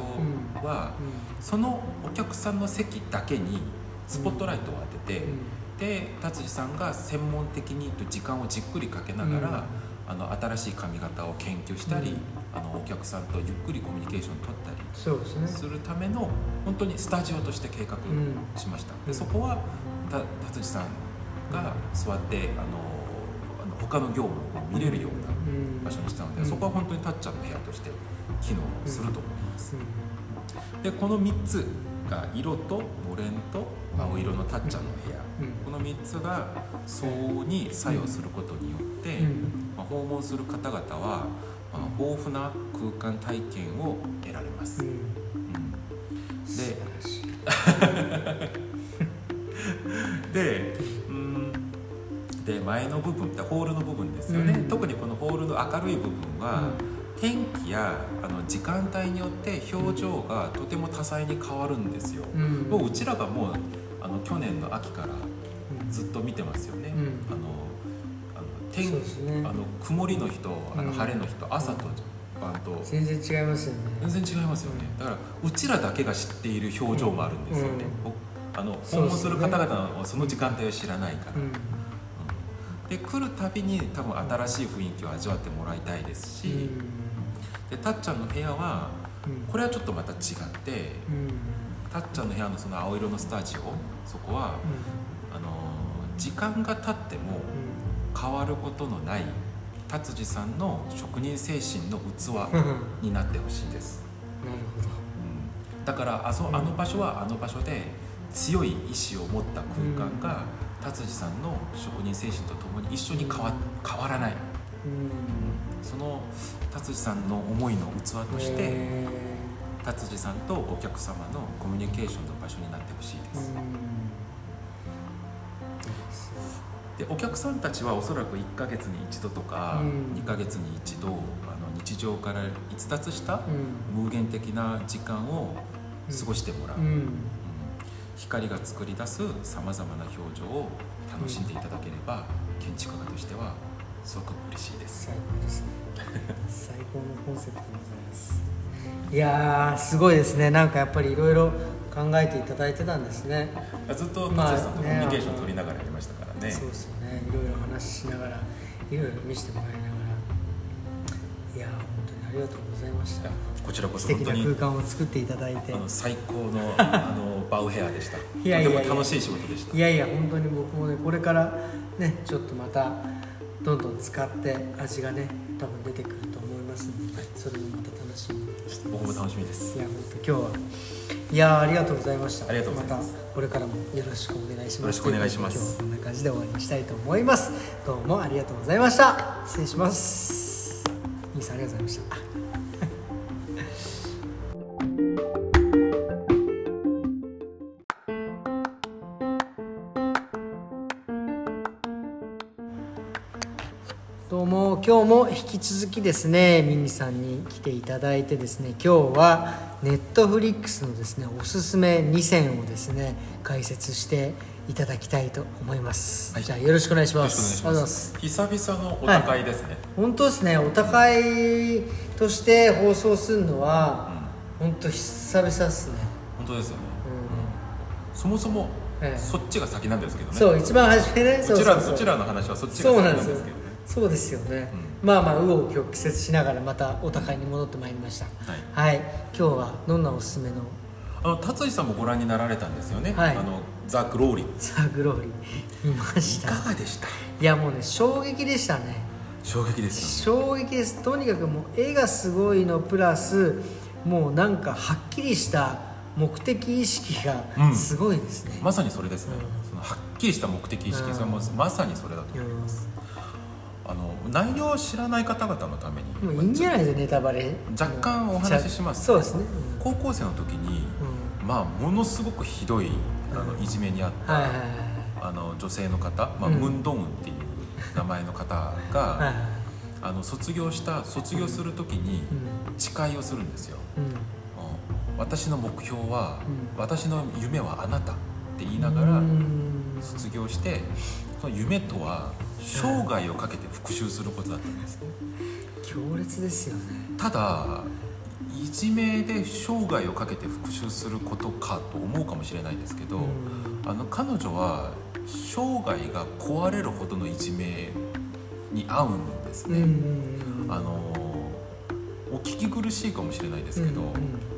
は、そのお客さんの席だけにスポットライトを当てて、で達治さんが専門的に時間をじっくりかけながら、あの新しい髪型を研究したり、うん。あのお客さんとゆっくりコミュニケーションを取ったりするための本当にスタジオとして計画うん。しました、うん。でそこはた達治さんが座ってあの他の業務を見れるようなうん。場所にしたので、うん。そこは本当にたっちゃんの部屋として機能すると思います、うでこの3つが色とのれんと青色のたっちゃんの部屋、ん。この3つが相応に作用することによって、うん。まあ、訪問する方々は、まあ、豊富な空間体験を得られます、うん。で 前の部分でホールの部分ですよね、うん。特にこのホールの明るい部分は、天気やあの時間帯によって表情がとても多彩に変わるんですよ、うん。もううちらがもうあの去年の秋からうん。ずっと見てますよね、うん。あのあの天ね。あの曇りの人あのうん。晴れの人、朝と晩と全然違いますよね。全然違いますよね。だからうちらだけが知っている表情もあるんですよね、あの訪問する方々はその時間帯を知らないから、うんで来るたびに多分新しい雰囲気を味わってもらいたいですし、うん。でたっちゃんの部屋はうん。これはちょっとまた違ってうん。たっちゃんの部屋のその青色のスタジオそこはあの時間が経っても変わることのない達治さんの職人精神の器になってほしいです、なるほど。うん。だからあそうん。あの場所はあの場所で強い意志を持った空間が達治さんの職人精神とともに一緒に変わ変わらない。うん。その達治さんの思いの器としてへ達治さんとお客様のコミュニケーションの場所になってほしいです、でお客さんたちはおそらく1ヶ月に一度とか、うん。2ヶ月に一度あの日常から逸脱したうん。無限的な時間を過ごしてもらう、うんうん光が作り出すさまざまな表情を楽しんでいただければ、建築家としてはすごく嬉しいです。最高ですね最高のコンセプトでございます。いやーすごいですね。なんかやっぱりいろいろ考えていただいてたんですね。ずっとまあ達也さんとコミュニケーションね取りながらやりましたからね。そうですよね。いろいろ話しながらいろいろ見せてもらいながら。いやー本当にありがとうございました。こちらこ素敵なそ本当に空間を作っていただいて。あの最高のあの バウヘアでした。いやいやとても楽しい仕事でした。いやいや本当に僕もねこれからねちょっとまたどんどん使って味がね多分出てくると思いますので、それもまた楽しみ僕も楽しみです。いや本当今日はいやありがとうございました。ありがとうございます。たこれからもよろしくお願いします。よろしくお願いします。今日はこんな感じで終わりにしたいと思います。どうもありがとうございました。失礼します。兄さんありがとうございました今日も引き続きですねミニさんに来ていただいてですね今日はネットフリックスのですねおすすめ2選をですね解説していただきたいと思います、はい。じゃあよろしくお願いします。久々のお高いですね、本当ですねお高いとして放送するのはうん。本当久々ですね、本当ですよね。うそもそも、ええ。そっちが先なんですけどん、ね。そう一番初めね。うそちらう。ちらの話はそっちが先なんんですけど。ねそうですよね、うまあまあ紆余曲折しながらまたお高いに戻ってまいりました。はい。はい。今日はどんなおすすめの？あの達治さんもご覧になられたんですよね、はい。あのザ・グローリ。ーザ・グローリ。ー見ましいたかがでした？いやもうね衝撃でしたね。衝撃ですよね。衝撃です。とにかくもう絵がすごいのプラスもうなんかはっきりした目的意識がうん。すごいですね、まさにそれですね、うん。そのはっきりした目的意識、うん。それもまさにそれだと思います、あの内容を知らない方々のために。もういいんじゃないですかネタバレ。若干お話しします。そうですね、高校生の時に、うん。まあものすごくひどいあのいじめにあった、はいはいはいはい。あの女性の方、まあうん。ムンドンウンっていう名前の方が、はいはいあの卒業した卒業する時にうん。誓いをするんですよ、うん。うん。私の目標は、うん。私の夢はあなたって言いながらうん。卒業してその夢とは生涯をかけて復讐することだったんです。ね強烈ですよね。ただいじめで生涯をかけて復讐することかと思うかもしれないですけど、うん。あの彼女は生涯が壊れるほどのいじめに合うんですね、んうんあのお聞き苦しいかもしれないですけど、うん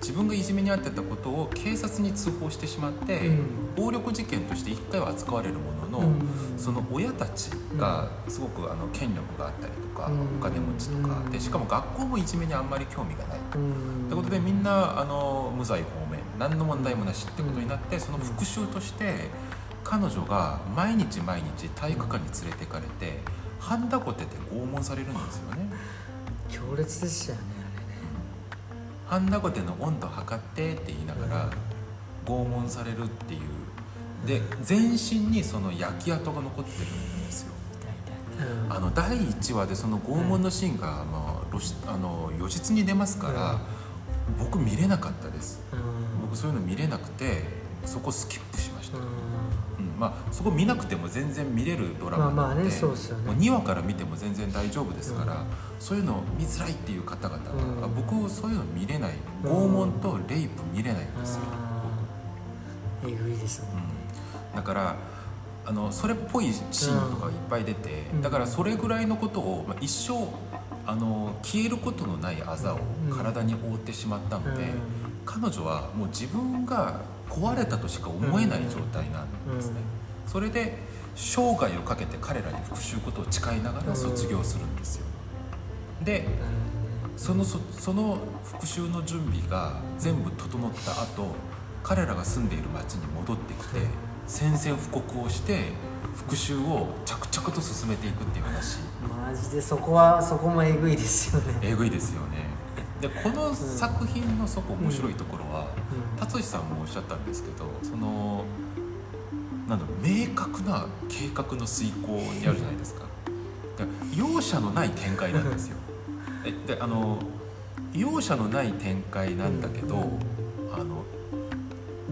自分がいじめに遭ってたことを警察に通報してしまって、うん。暴力事件として一回は扱われるものの、うん。その親たちがすごくあの権力があったりとか、うん。お金持ちとかうん。でしかも学校もいじめにあんまり興味がない。うん。ってことでみんなあの無罪放免何の問題もなしってことになってその復讐として彼女が毎日毎日体育館に連れてかれてハンダゴテで拷問されるんですよね。強烈でしたよねハンダゴテの温度測ってって言いながら拷問されるっていう。で全身にその焼き跡が残ってるんですよ。あの第1話でその拷問のシーンが、まあ、露出あの如実に出ますから、僕見れなかったです。うん。僕そういうの見れなくてそこスキップしました、まあ、そこ見なくても全然見れるドラマなので、まあまあねそうっすよね。もう2話から見ても全然大丈夫ですから、うん。そういうの見づらいっていう方々は、うん。あ僕そういうの見れない。うん拷問とレイプ見れないんですよ、あー。えぐいですね。うん。だからあのそれっぽいシーンとかいっぱい出て、うん。だからそれぐらいのことを、まあ、一生あの消えることのないあざを体に負ってしまったので、うん。彼女はもう自分が壊れたとしか思えない状態なんですね、それで生涯をかけて彼らに復讐ことを誓いながら卒業するんですよ。でそのそその復讐の準備が全部整った後彼らが住んでいる町に戻ってきて宣戦布告をして復讐を着々と進めていくっていう話。マジでそこはそこもえぐいですよね。えぐいですよねでこの作品のそこ面白いところは、うん。達志さんもおっしゃったんですけどそのなんだろう明確な計画の遂行にあるじゃないですか。で容赦のない展開なんですよ。えであの容赦のない展開なんだけど、うん。あの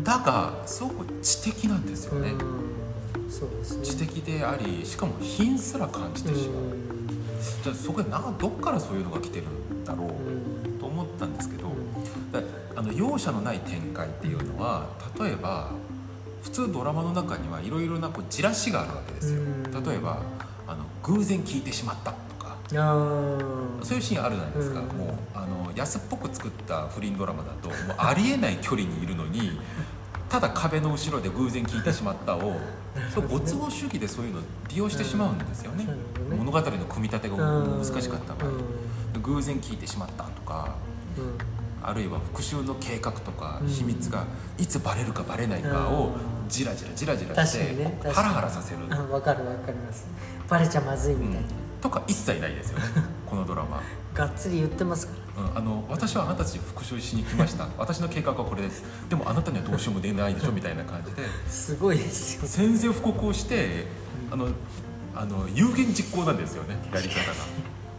だがすごく知的なんですよね、うん。そうですね。知的でありしかも品すら感じてしまう、じゃあそこでなどっからそういうのが来てるんだろう、ったんですけど、だあの容赦のない展開っていうのは例えば普通ドラマの中にはいろいろなこうじらしがあるわけですよ、うん。例えばあの偶然聞いてしまったとか。そういうシーンあるじゃないですか、うん。もうあの安っぽく作った不倫ドラマだともうありえない距離にいるのにただ壁の後ろで偶然聞いてしまったを そうご都合主義でそういうのを利用してしまうんですよね、物語の組み立てが難しかった場合、うん。偶然聞いてしまったとか。うんあるいは復讐の計画とかうん。秘密がいつバレるかバレないかをじらじらじらじらしてハラハラさせる。あ分かる分かります。バレちゃまずいみたいな、とか一切ないですよね このドラマ、がっつり言ってますから。うん、あの私はあなたたちに復讐しに来ました。私の計画はこれです。でもあなたにはどうしようも出ないでしょみたいな感じで。すごいですよ宣戦布告をしてあのあの有言実行なんですよねやり方が。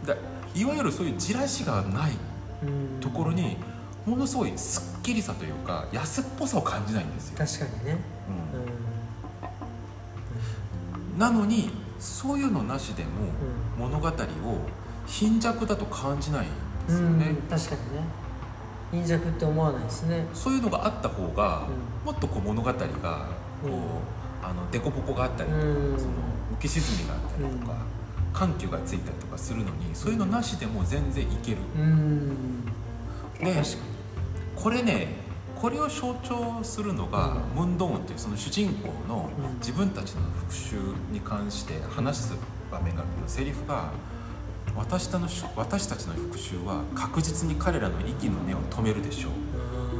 だいわゆるそういうじらしがないうんところにものすごいすっきりさというか安っぽさを感じないんですよ、確かにね、うん。なのにそういうのなしでも物語を貧弱だと感じないんでうんすよね、うん確かにね。貧弱って思わないですね。そういうのがあった方が、うもっとこう物語がこう、うん。あの凸凹があったりとか、うん。その浮き沈みがあったりとか、緩急がついたりとかするのにそういうのなしでも全然いける、うん。でこれねこれを象徴するのが、ムンドーンというその主人公のうん。自分たちの復讐に関して話す場面があるけどセリフが私たの私たちの復讐は確実に彼らの息の根を止めるでしょう。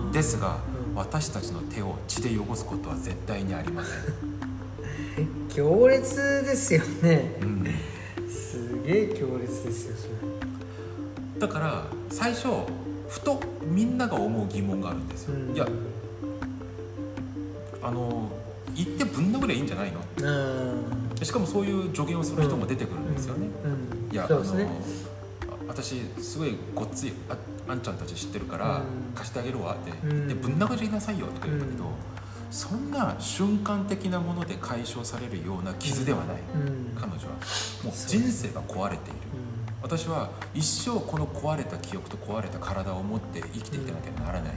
うん。ですが、うん。私たちの手を血で汚すことは絶対にありません、強烈ですよね。うん。すげえ強烈ですよそれ。だから最初ふとみんなが思う疑問があるんですよ、うん。いやあの言ってぶん殴りゃいいんじゃないの？うん。しかもそういう助言をする人も出てくるんですよね、うん。いや、ね。あの私すごいごっついああんちゃんたち知ってるから、うん。貸してあげるわって、うん。でぶん殴りなさいよとか言うんだけど、うんそんな瞬間的なもので解消されるような傷ではない、うん。彼女は。もう人生が壊れている。私は一生この壊れた記憶と壊れた体を持って生きていかなきゃならない、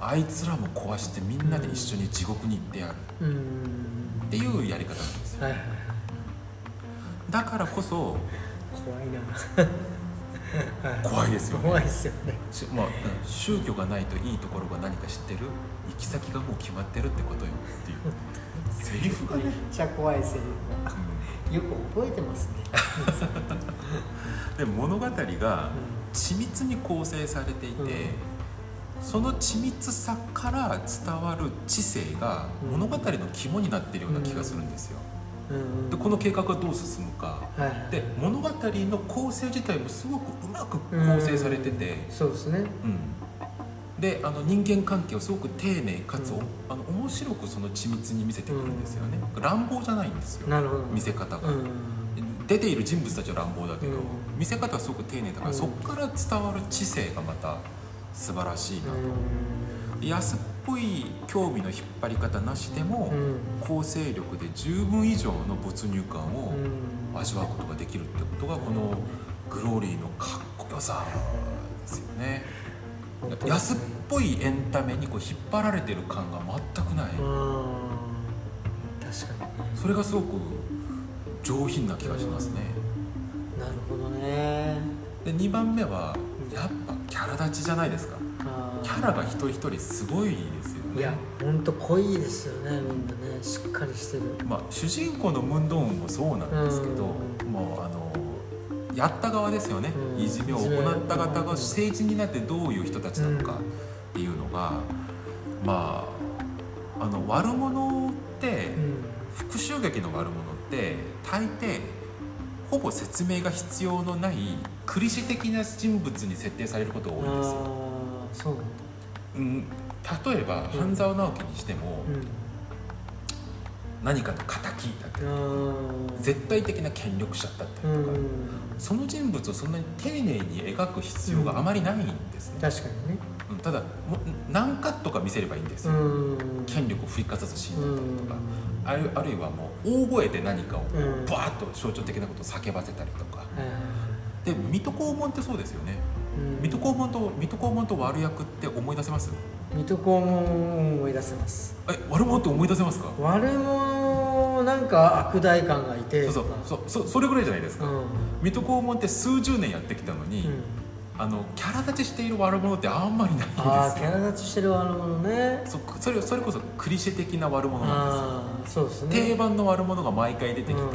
あいつらも壊してみんなで一緒に地獄に行ってやる。っていうやり方なんですよ。はいはいはい。だからこそ怖いな。はい怖いですよね。怖いですよね。しまあ、うん宗教がないといいところが何か知ってる？行き先がもう決まってるってことよっていう。セリフがね、めっちゃ怖いセリフよく覚えてますね。ん で物語が緻密に構成されていて、うんその緻密さから伝わる知性がうん物語の肝になってるような気がするんですようんでこの計画がどう進むか。で物語の構成自体もすごくうまく構成されてて、そうですね。うん、であの人間関係をすごく丁寧かつ、うん。あの面白くその緻密に見せてくるんですよね、乱暴じゃないんですよ。見せ方が、うん出ている人物たちは乱暴だけど、うん見せ方はすごく丁寧だから、うんそこから伝わる知性がまた素晴らしいなと、で安っぽい興味の引っ張り方なしでも、うん。構成力で十分以上の没入感をうん。味わうことができるってことがこのグローリーのかっこよさですよね。安っぽいエンタメにこう引っ張られてる感が全くない。うん確かにね。それがすごく上品な気がしますね。なるほどね。で2番目はやっぱキャラ立ちじゃないですか。あキャラが一人一人すごいですよね。いや本当濃いですよねみんなね。しっかりしてる。まあ、主人公のムンドーンもそうなんですけど、うん。もうあのやった側ですよね、うん。いじめを行った方が政治になってどういう人たちなのかっていうのが、まああの悪者って、うん。復讐劇の悪者って大抵ほぼ説明が必要のないクリシ的な人物に設定されることが多いんですよ。そう。なんだうん、例えば、うん。半沢直樹にしても、うん。何かの敵だったり絶対的な権力者だったりとか、うん。その人物をそんなに丁寧に描く必要があまりないんですね、確かにね。うんただも何カットか見せればいいんですよ、うん。権力を振りかざすシーンだったりとか、うん。あるあるいはもう大声で何かをうん。バーッと象徴的なことを叫ばせたりとか。で水戸黄門ってそうですよね。うん水戸黄門と水戸黄門と悪役って思い出せます？水戸黄門を思い出せます。え悪者って思い出せますか？悪者なんか悪代官がいて。そうそう。そうそそれぐらいじゃないですか、うん。水戸黄門って数十年やってきたのに、うん。あのキャラ立ちしている悪者ってあんまりないんですよ。ああキャラ立ちしてる悪者ね。そそれそれこそクリシェ的な悪者なんですよ。そうですね。定番の悪者が毎回出てきて、うん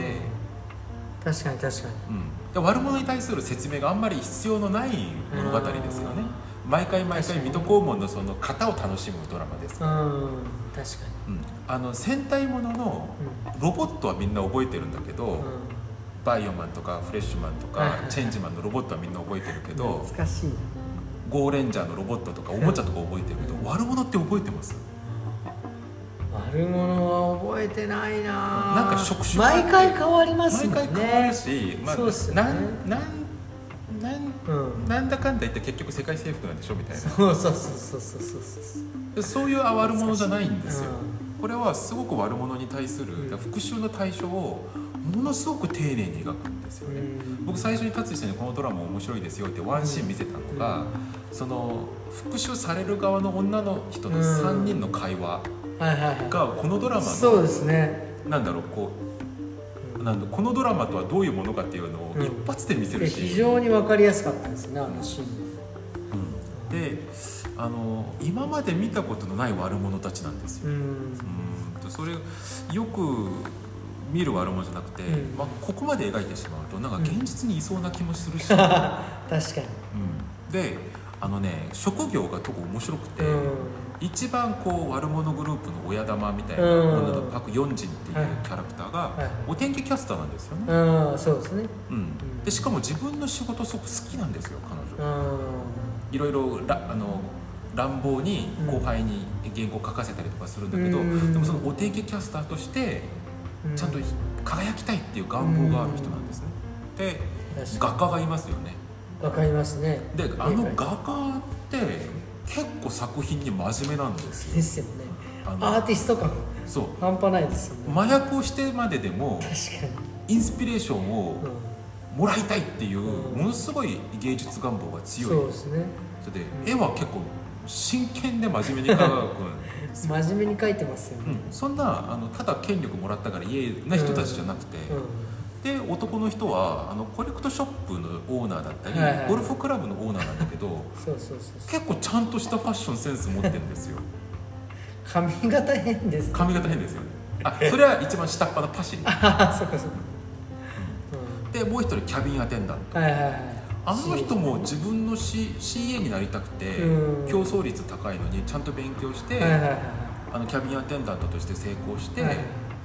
確かに確かに。うん。で悪者に対する説明があんまり必要のない物語ですよね。毎回毎回水戸黄門のその型を楽しむドラマです、うん確かうん、あの戦隊もののにロボットはみんな覚えてるんだけど、うん。バイオマンとかフレッシュマンとかチェンジマンのロボットはみんな覚えてるけど懐かしいな。ゴーレンジャーのロボットとかおもちゃとか覚えてるけど悪者って覚えてます？悪者は覚えてないななんか触手毎回変わりますね。回変わるし、まあそうっすよね。なんなんなんうん。なんだかんだ言って結局世界征服なんでしょみたいな。そうそうそうそうそうそうそうでそういう悪者じゃないんですよ、うこれはすごく悪者に対するうん。復讐の対象をものすごく丁寧に描くんですよね、うん。僕最初に達してにこのドラマ面白いですよってワンシーン見せたのが、その復讐される側の女の人の3人の会話がこのドラマの、そうですね。なんだろうこうなんだこのドラマとはどういうものかっていうのをうん。一発で見せるし、非常に分かりやすかったですねあのシーンうんであの今まで見たことのない悪者たちなんですよ、うん。それよく見る悪者じゃなくて、うん。まあ、ここまで描いてしまうとなんか現実にいそうな気もするし、うん。確かであのね職業が特に面白くて、一番こう悪者グループの親玉みたいなうん。女のパク・ヨンジンっていうはいキャラクターがはいお天気キャスターなんですよね、うんそうですね。うん、でしかも自分の仕事すごく好きなんですよ彼女。うん。いろいろらあの乱暴に後輩に原稿書かせたりとかするんだけど、うん。でもそのお天気キャスターとしてうん。ちゃんと輝きたいっていう願望がある人なんですね、で画家がいますよねに分かりますね。であの画家って結構作品に真面目なんですよ。ですよね。アーティスト感。そう。半端ないですよね。麻薬をしてまででも確かインスピレーションをに、もらいたいっていううん。ものすごい芸術願望がうん、強い。そうですね。それで絵は結構真剣で真面目に描く 真面目に書いてますよね。うん、そんなあのただ権力もらったから家な人たちじゃなくて、で男の人はあのコレクトショップのオーナーだったり、はいはい。ゴルフクラブのオーナーなんだけどそうそうそうそう。結構ちゃんとしたファッションセンス持ってるんですよ。髪型変ですね。髪型変ですよね。あそれは一番下っ端のパシリ。ああそっかそっか、でもう一人キャビンアテンダント。うん、はいはいはい。あの人も自分の、C、CA になりたくてうん。競争率高いのにちゃんと勉強して、はいはいはい。あのキャビンアテンダントとして成功して、はい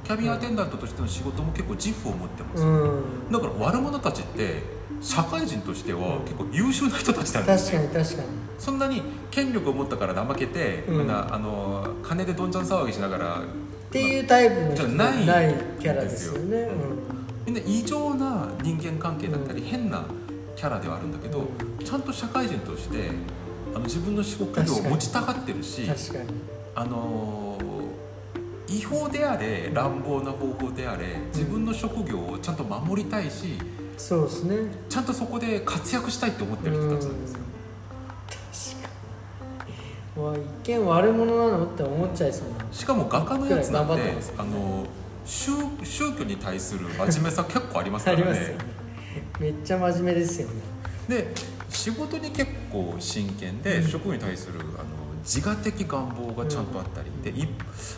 キャビンアテンダントとしての仕事も結構自負を持ってます、うん。だから悪者たちって社会人としてはうん。結構優秀な人たちなんですよ確かに確かに。そんなに権力を持ったから怠けて、うん。なあの金でどんちゃん騒ぎしながらっていうタイプのじゃ人ないないキャラですよね。ですよ。みんな異常な人間関係だったり、うん。変なキャラではあるんだけど、うちゃんと社会人としてあの自分の仕事量を持ちたがってるしうん、確かに。あの違法であれ乱暴な方法であれ自分の職業をちゃんと守りたいしそうですね。ちゃんとそこで活躍したいって思ってる人たちなんですよ。確かに。わ一見悪者なのって思っちゃいそうな。しかも画家のやつなんて頑張ってますよ。ねあの宗宗教に対する真面目さ結構ありますかあらね。りますよね。めっちゃ真面目ですよね。で仕事に結構真剣で、職業に対するあの自我的願望がちゃんとあったり、でい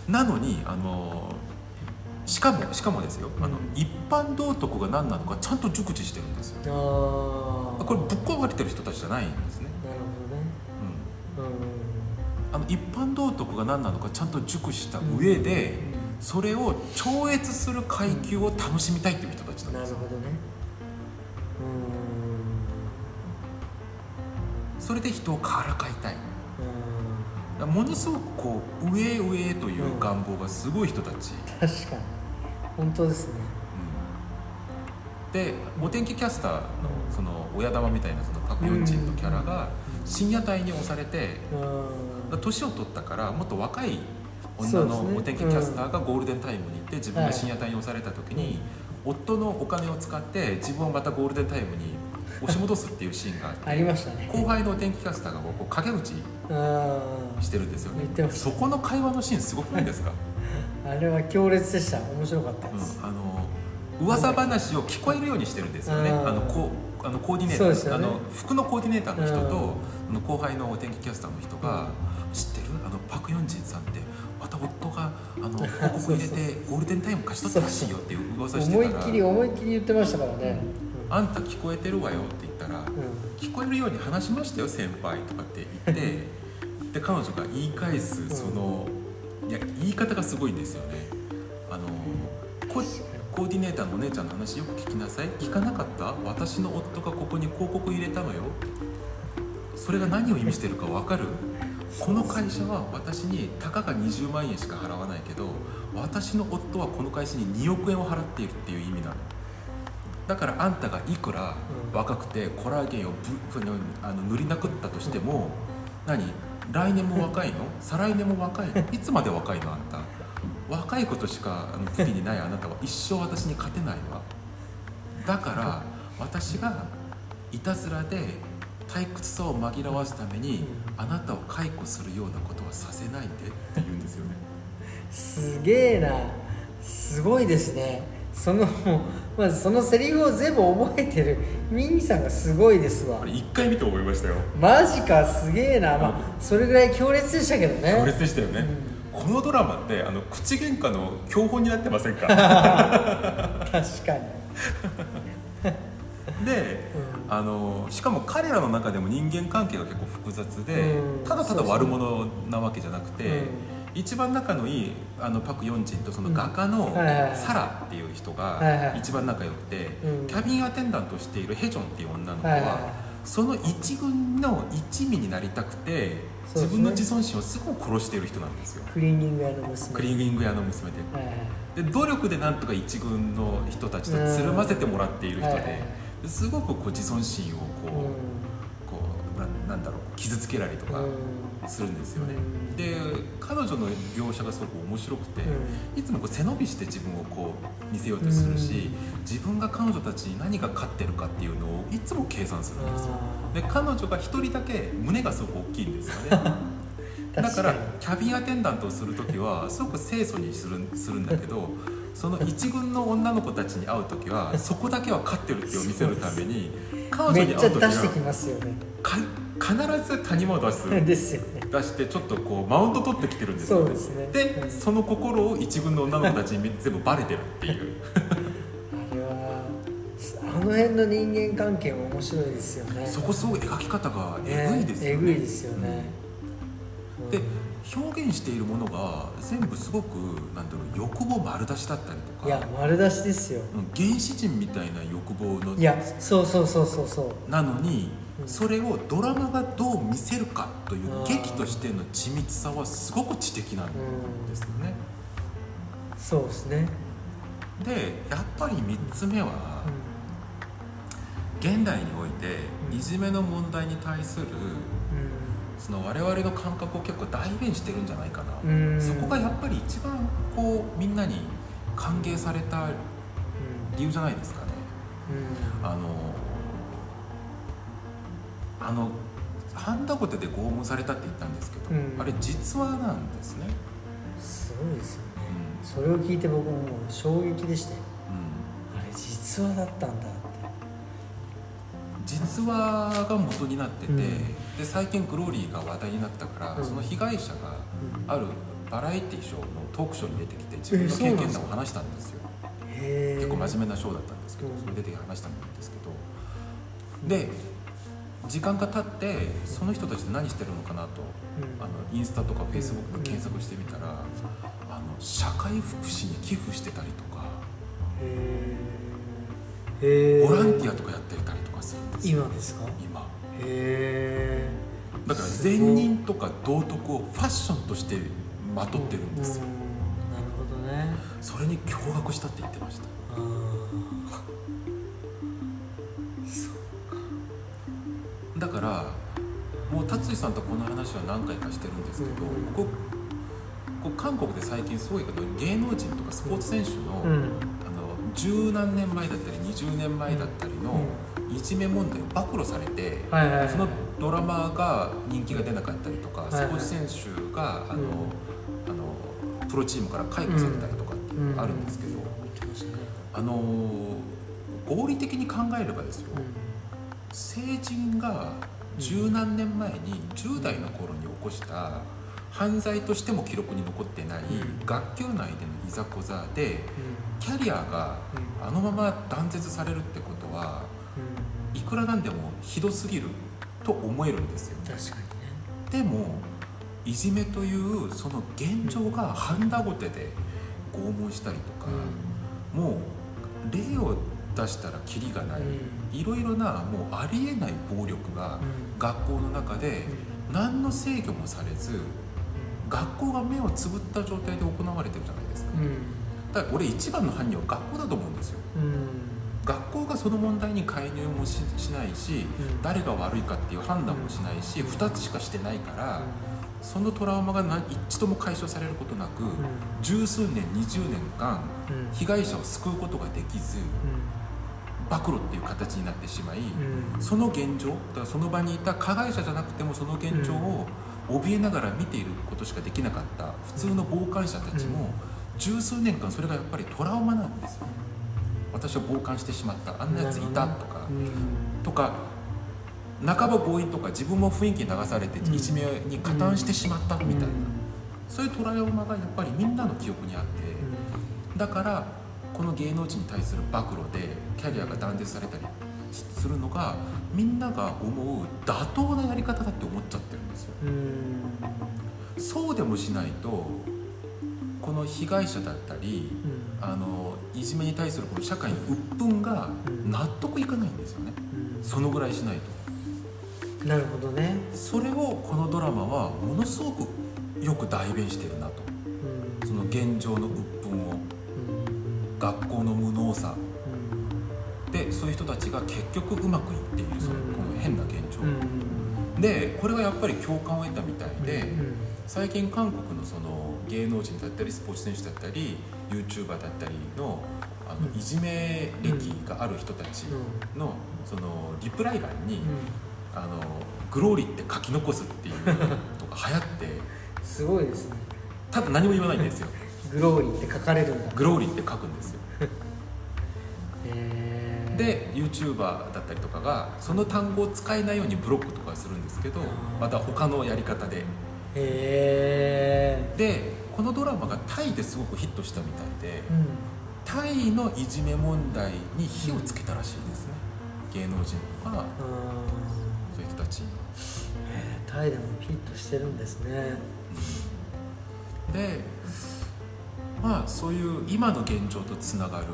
なのにあのしかもしかもですよ、あの一般道徳が何なのかちゃんと熟知してるんですよ。これぶっ壊れてる人たちじゃないんですね、なるほどね。うん、あの一般道徳が何なのかちゃんと熟知した上で、それを超越する階級を楽しみたいっていう人たちうなんんですよ。なるほどね。それで人をからかいたいものすごくこう上へ上へという願望がすごい人たち、うん確かに。本当ですね。うん。でお天気キャスターのその親玉みたいなそのパク・ヨンチンのキャラが深夜帯に押されてうん。を取ったからもっと若い女のお天気キャスターがゴールデンタイムに行って自分が深夜帯に押された時に、夫のお金を使って自分をまたゴールデンタイムに押し戻すっていうシーンがあってありましたね。後輩のお天気キャスターがこう陰口あしてるんですよね。そこの会話のシーンすごくないですか、あれは強烈でした。面白かったです、うん、あの噂話を聞こえるようにしてるんですよね。うん。あのこうあのコーディネーター、ね。あの服のコーディネーターの人と、うん。あの後輩のお天気キャスターの人が「知ってる？あのパク・ヨンジンさんってまた夫があの広告入れて ゴールデンタイム貸し取ったらしいよ」っていう噂してたら。思いっきり思いっきり言ってましたからね、あんた聞こえてるわよ」って言ったら「うん聞こえるように話しましたよ先輩」とかって言ってで彼女が言い返すその、いや言い方がすごいんですよね。あのこコーディネーターのお姉ちゃんの話よく聞きなさい。聞かなかった？私の夫がここに広告入れたのよ。それが何を意味してるか分かる？この会社は私にたかが20万円しか払わないけど私の夫はこの会社に2億円を払っているっていう意味なのだからあんたがいくら若くてコラーゲンをぶふあの塗りなくったとしても何？来年も若いの？再来年も若いの？いつまで若いのあんた？若いことしかあの武器にないあなたは。一生私に勝てないわ。だから私がいたずらで退屈さを紛らわすためにあなたを解雇するようなことはさせないでって言うんですよね。すげえな。すごいですねその まずそのセリフを全部覚えてる。ミニさんがすごいですわ。一回見て思いましたよ。マジかすげえな。まあそれぐらい強烈でしたけどね。強烈でしたよね、このドラマってあの口喧嘩の標本になってませんか？確かに。で、あのしかも彼らの中でも人間関係が結構複雑で、うん。ただただ悪者なわけじゃなくて、うん一番仲のいいあのパク・ヨンジンとその画家のサラっていう人が一番仲良くて、うん。キャビンアテンダントをしているヘジョンっていう女の子は、その一軍の一味になりたくて、自分の自尊心をすごく殺している人なんですよ。クリーニング屋の娘クリーニング屋の娘で。はいはいで努力でなんとか一軍の人たちとつるませてもらっている人うんはいはい。でですごくこう自尊心をこう,、うこうななんだろう傷つけられとかんうんするんですよね、うん。で彼女の描写がすごく面白くて、いつもこう背伸びして自分をこう見せようとするし、自分が彼女たちに何が勝ってるかっていうのをいつも計算するんですよ。で彼女が一人だけ胸がすごく大きいんですよね。だからにキャビンアテンダントをする時はすごく清楚にするするんだけどその一軍の女の子たちに会う時は そこだけは勝ってるってを見せるために彼女に会う時は必ず谷間を出す。ですよね出してちょっとこうマウント取ってきてるんですよ。そうですね。その心を一軍の女の子たちに全部バレてるっていう。あれはあの辺の人間関係も面白いですよね。そこすごい描き方がえぐいですよね。えぐいですよね、うん。で表現しているものが全部すごくなんだろう欲望丸出しだったりとか。いや丸出しですよ。うん原始人みたいな欲望のいやそうそうそうそうそう。なのにうんそれをドラマがどう見せるかという劇としての緻密さはすごく知的なんですよね。そうですね、でやっぱり3つ目は現代においてうん。いじめの問題に対するその我々の感覚を結構代弁してるんじゃないかな、そこがやっぱり一番こうみんなに歓迎された理由じゃないですかね。うん。あのあのハンダゴテで拷問されたって言ったんですけど、うん。あれ実話なんですね、すごいですよね。うそれを聞いて僕も衝撃でしたよんうん。あれ実話だったんだって。実話が元になってて、うん。で最近グローリーが話題になったから、うん。その被害者があるバラエティショーのトークショーに出てきて自分の経験談を話したんですよ。結構真面目なショーだったんですけど、うん。それ出て話したんですけど。で時間が経ってその人たちって何してるのかなとあのインスタとかフェイスブックで検索してみたら、あの社会福祉に寄付してたりとかへえボランティアとかやってたりとかするんですよ。今ですか？今。へえだから善人とか道徳をファッションとしてまとってるんですよ、なるほどね。それに驚愕したって言ってましただからもう達さんとこの話は何回かしてるんですけど、うん。ここう韓国で最近すごいけど芸能人とかスポーツ選手の,、ーうん。あの十何年前だったり20年前だったりのいじめ問題を暴露されて、はいはいはい。そのドラマが人気が出なかったりとか、いはい。スポーツ選手があの、うん。あのプロチームから解雇されたりとかっていうのがあるんですけど、あの合理的に考えればですよ、成人が十何年前に10代の頃に起こした犯罪としても記録に残ってないうん。学級内でのいざこざでキャリアがうん。あのまま断絶されるってことはいくらなんでもひどすぎると思えるんですよ確かでもいじめというその現状がハンダゴテで拷問したりとか、もう例を出したらキリがない、いろいろなもうありえない暴力が学校の中で何の制御もされず学校が目をつぶった状態で行われてるじゃないですか。だから俺一番の犯人は学校だと思うんですよ。学校がその問題に介入もししないし誰が悪いかっていう判断もしないし2つしかしてないからそのトラウマが何一度も解消されることなく十数年20年間被害者を救うことができず暴露っていう形になってしまいその現状だからその場にいた加害者じゃなくてもその現状を怯えながら見ていることしかできなかった普通の傍観者たちも十数年間それがやっぱりトラウマなんですよ。私は傍観してしまった。あんなやついたとか。とか半ば強引とか自分も雰囲気に流されてうん。いじめに加担してしまったみたいな。そういうトラウマがやっぱりみんなの記憶にあってだからこの芸能人に対する暴露でキャリアが断絶されたりするのがみんなが思う妥当なやり方だって思っちゃってるんですよ。そうでもしないとこの被害者だったりあのいじめに対するこの社会の鬱憤が納得いかないんですよね。そのぐらいしないと。なるほどね。それをこのドラマはものすごくよく代弁してるなと。その現状の鬱憤を学校の無能さ。でそういう人たちが結局うまくいっているそのこの変な現状、でこれがやっぱり共感を得たみたいで、最近韓国のその芸能人だったりスポーツ選手だったり YouTuber だったりのあのいじめ歴がある人たちのそのリプライ欄に「あのグローリーって書き残す」っていうとか流行って。すごいですね。ただ何も言わないんですよグローリーって書かれるんだ。グローリーって書くんですよ。へー。で YouTuber だったりとかがその単語を使えないようにブロックとかするんですけどまた他のやり方で。へえでこのドラマがタイですごくヒットしたみたいでタイのいじめ問題に火をつけたらしいですね。芸能人とかそういう人たちタイでもヒットしてるんですね。でまあそういう今の現状とつながるん。こ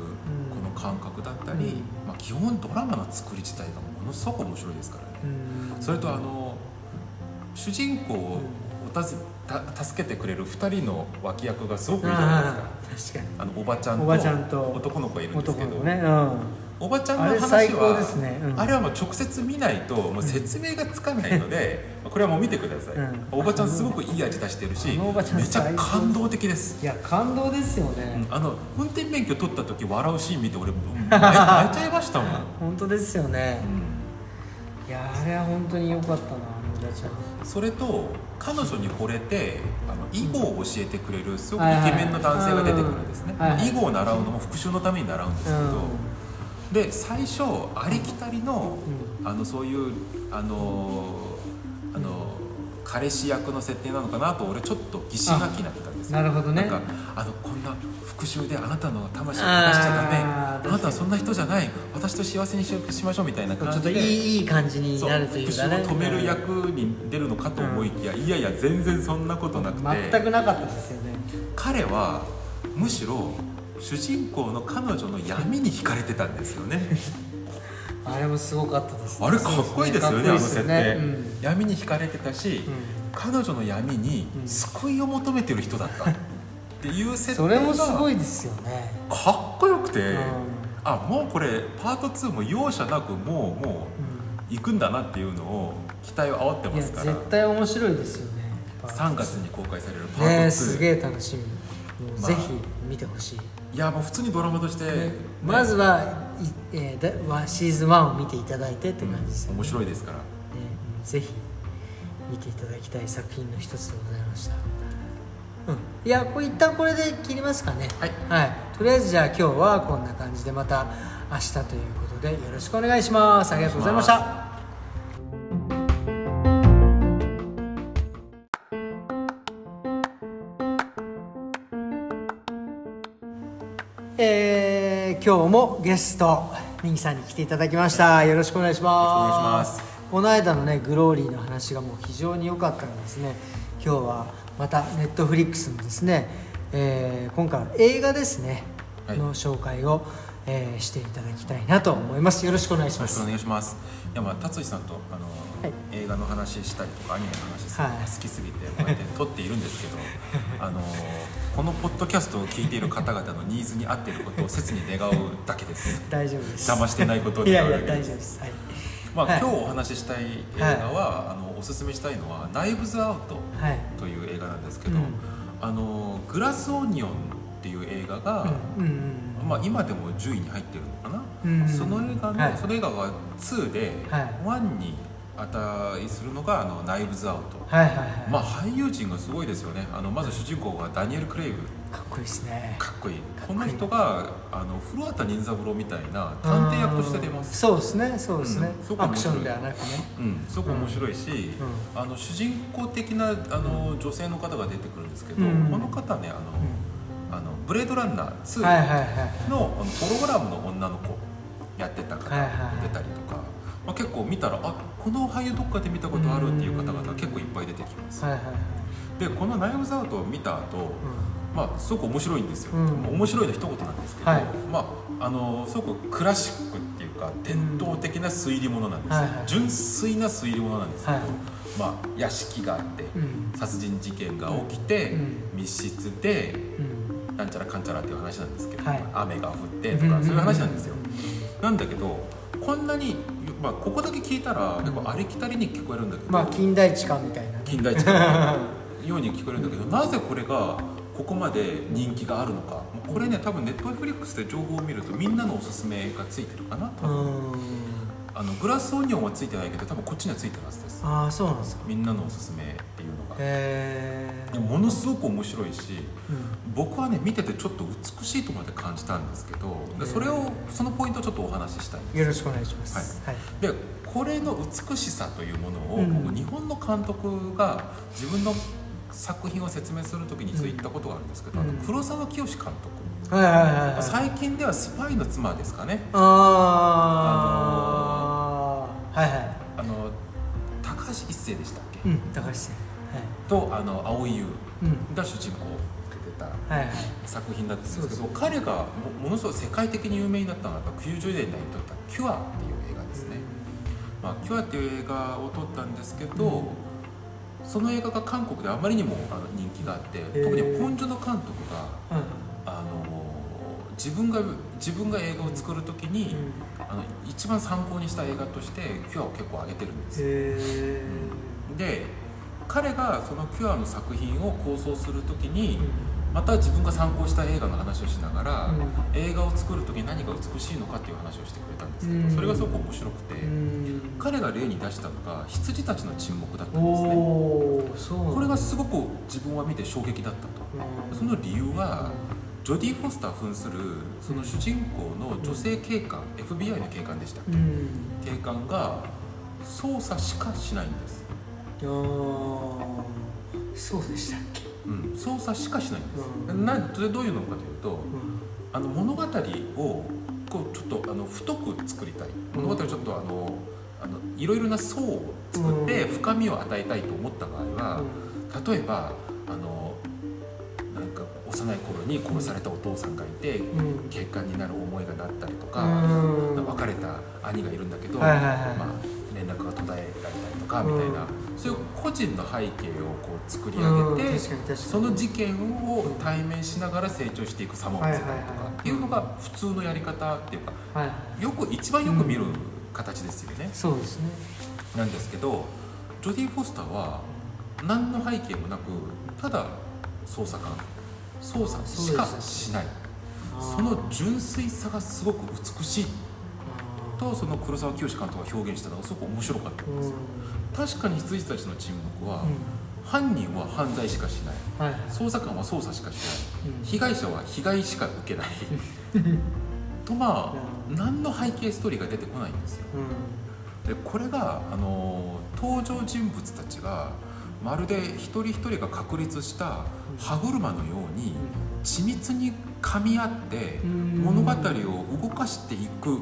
の感覚だったり、うん。まあ、基本ドラマの作り自体がものすごく面白いですからね、それとあの主人公をたずた助けてくれる2人の脇役がすごくいいじゃないですか。ああ確かに。あのおばちゃんとおばちゃんと男の子がいるんですけど、ね。うんおばちゃんの話はね。うん。あれはもう直接見ないともう説明がつかないので、これはもう見てください、うん。おばちゃんすごくいい味出してるしめちゃ感動的です。いや感動ですよね。あの運転免許取った時笑うシーン見て俺 泣いちゃいましたもん、本当ですよね。ういやあれは本当に良かったなあのおばちゃん。んそれと彼女に惚れてあの囲碁を教えてくれるすごくイケメンの男性が出てくるんですね、囲碁を習うのも復讐のために習うんですけど、で最初ありきたりの,、うあのそういうあのあの彼氏役の設定なのかなと俺ちょっと疑心暗鬼になってたんですよ。なるほどね。なんかあのこんな復讐であなたの魂を流しちゃダメ。あなたはそんな人じゃない。私と幸せにししましょうみたいなちょっと感じでいいいい感じになるという復かね。讐を止める役に出るのかと思いきや、いやいや全然そんなことなくて。全くなかったですよね。彼はむしろ主人公の彼女の闇に惹かれてたんですよね。あれもすごかったですあれかっこいいですよねかっこいいあの設定、うん。闇に惹かれてたし、彼女の闇に救いを求めてる人だった。っていう設定それもすごいいですよね。かっこよくて、うん。あもうこれパート2も容赦なくもうもう行くんだなっていうのを期待を煽ってますから。絶対面白いですよね3月に公開されるパート2、ねすげえ楽しみ。ぜひ見てほしい、いやもう普通にドラマとして、ね。まずは、いえーだわシーズン1を見ていただいてって感じですよね、面白いですから。ね。うんぜひ見ていただきたい作品の一つでございました、うん、いやこれ一旦これで切りますかね。はい、とりあえずじゃあ今日はこんな感じでまた明日ということでよろしくお願いします。ありがとうございました今日もゲストミンさんに来ていただきました。よろしくお願いします。お願いしますこの間のねグローリーの話がもう非常に良かったのでですね。今日はまたネットフリックスのですね、えー今回は映画ですね、はい。の紹介を、えーしていただきたいなと思います。よろしくお願いします。願いします。いやまあ達治さんとあの、はい。映画の話したりとかアニメの話するのがはい。好きすぎてこうやって撮っているんですけど あのこのポッドキャストを聞いている方々のニーズに合っていることを切に願うだけです。大丈夫です。邪魔してないことをいやいや願うだけ大丈夫です。はい。まあ、はい。今日お話ししたい映画は、あのおすすめしたいのは「ナイブズ・アウトはい」という映画なんですけど、うん。あのグラス・オニオンっていう映画が、うんうんまあ、今でも10位に入ってるのかな、うん。その映画の、はい。その映画が2で、はい。1に値するのがあのナイブズ・アウト、はいはいはい、まあ俳優陣がすごいですよね。あのまず主人公がダニエル・クレイグ。かっこいいですね。かっこいい。っこの人があの古畑任三郎みたいな探偵役として出ます。そうですねそうですね、うんそこアクションではなくね。うん、すごく面白いし、うあの主人公的なあの女性の方が出てくるんですけど、うん。この方ねあの、あのブレードランナー2はいはいはいはい。の,、あのホログラムの女の子やってた方出たりとか、まあ、結構見たらあこの俳優どっかで見たことあるっていう方々結構いっぱい出てきます、はいはいはい。でこの「ナイブズアウト」を見た後、まあすごく面白いんですよ、うん。まあ面白いの一言なんですけど、はい。まああのすごくクラシックっていうか伝統的な推理物なんですよ、はいはい。純粋な推理物なんですけど、はいまあ屋敷があって、うん。殺人事件が起きて、うん。密室でうん。なんちゃらかんちゃらっていう話なんですけど、はい。雨が降ってとかそういう話なんですよ、なんだけどこんなに、まあ、ここだけ聞いたら結構ありきたりに聞こえるんだけど、まあ近代地下みたいな。ね近代地下のように聞こえるんだけどなぜこれがここまで人気があるのか。これね多分ネットフリックスで情報を見るとみんなのおすすめがついてるかな多う分んあのグラスオニオンはついてないけど多分こっちにはついてるはずです。ああそうなんですか。みんなのおすすめっていうのが。へえでもものすごく面白いしうん。僕はね見ててちょっと美しいとまで感じたんですけどでそれをそのポイントをちょっとお話ししたいんですよ。ろしくお願いします。はい。でこれの美しさというものを、うん。僕日本の監督が自分の作品を説明する時に一度言ったことがあるんですけど、うん。あの黒沢清監督、はいはいはいはい。最近ではスパイの妻ですかね。ああはいはい。あの高橋一生でしたっけ、うん高橋さんとあの蒼井優うん。が主人公で出たはいはい。作品だったんですけど彼がもものすごい世界的に有名になったのはやっぱ90年代に撮った「キュア」っていう映画ですね、まあ、キュアっていう映画を撮ったんですけど、その映画が韓国であまりにも人気があってー。特にポン・ジュノ監督が、うん。あの自分が自分が映画を作る時に、あの一番参考にした映画としてキュアを結構上げてるんです。よへで彼がそのキュアの作品を構想する時にまた自分が参考した映画の話をしながら、うん。映画を作る時に何が美しいのかっていう話をしてくれたんですけど、うん。それがすごく面白くて、うん。彼が例に出したのが羊たちの沈黙だったんおですね。これがすごく自分は見て衝撃だったと。うん。その理由はジョディ・フォスター扮するその主人公の女性警官 FBI の警官でしたうん。警官が操作しかしないんです、あー。そうでしたっけ？うん、操作しかしないんです、うん。なそれどういうのかというとうん。あの物語をこうちょっとあの太く作りたい。物語をちょっとあのあのいろいろな層を作ってうん。深みを与えたいと思った場合は、例えばあの幼い頃に殺されたお父さんがいて、うん。警官になる思いがなったりとか、うん。別れた兄がいるんだけど、まあ、連絡が途絶えられたりとかみたいな、うんそういう個人の背景をこう作りうん上げて、その事件を対面しながら成長していく様を見せたりとかっていうのが普通のやり方っていうかよく一番よく見る形ですよね、そうですね。なんですけどジョディ・フォスターは何の背景もなくただ捜査官捜査しかしない。その純粋さがすごく美しい。とその黒沢清監督が表現したのがすごく面白かったんですよ。確かに羊たちの沈黙は、犯人は犯罪しかしない。はい。はい捜査官は捜査しかしない。うん。被害者は被害しか受けない。とまあ何の背景ストーリーが出てこないんですよ。うん。でこれがあの登場人物たちがまるで一人一人が確立した歯車のように緻密に噛み合ってうん。物語を動かしていく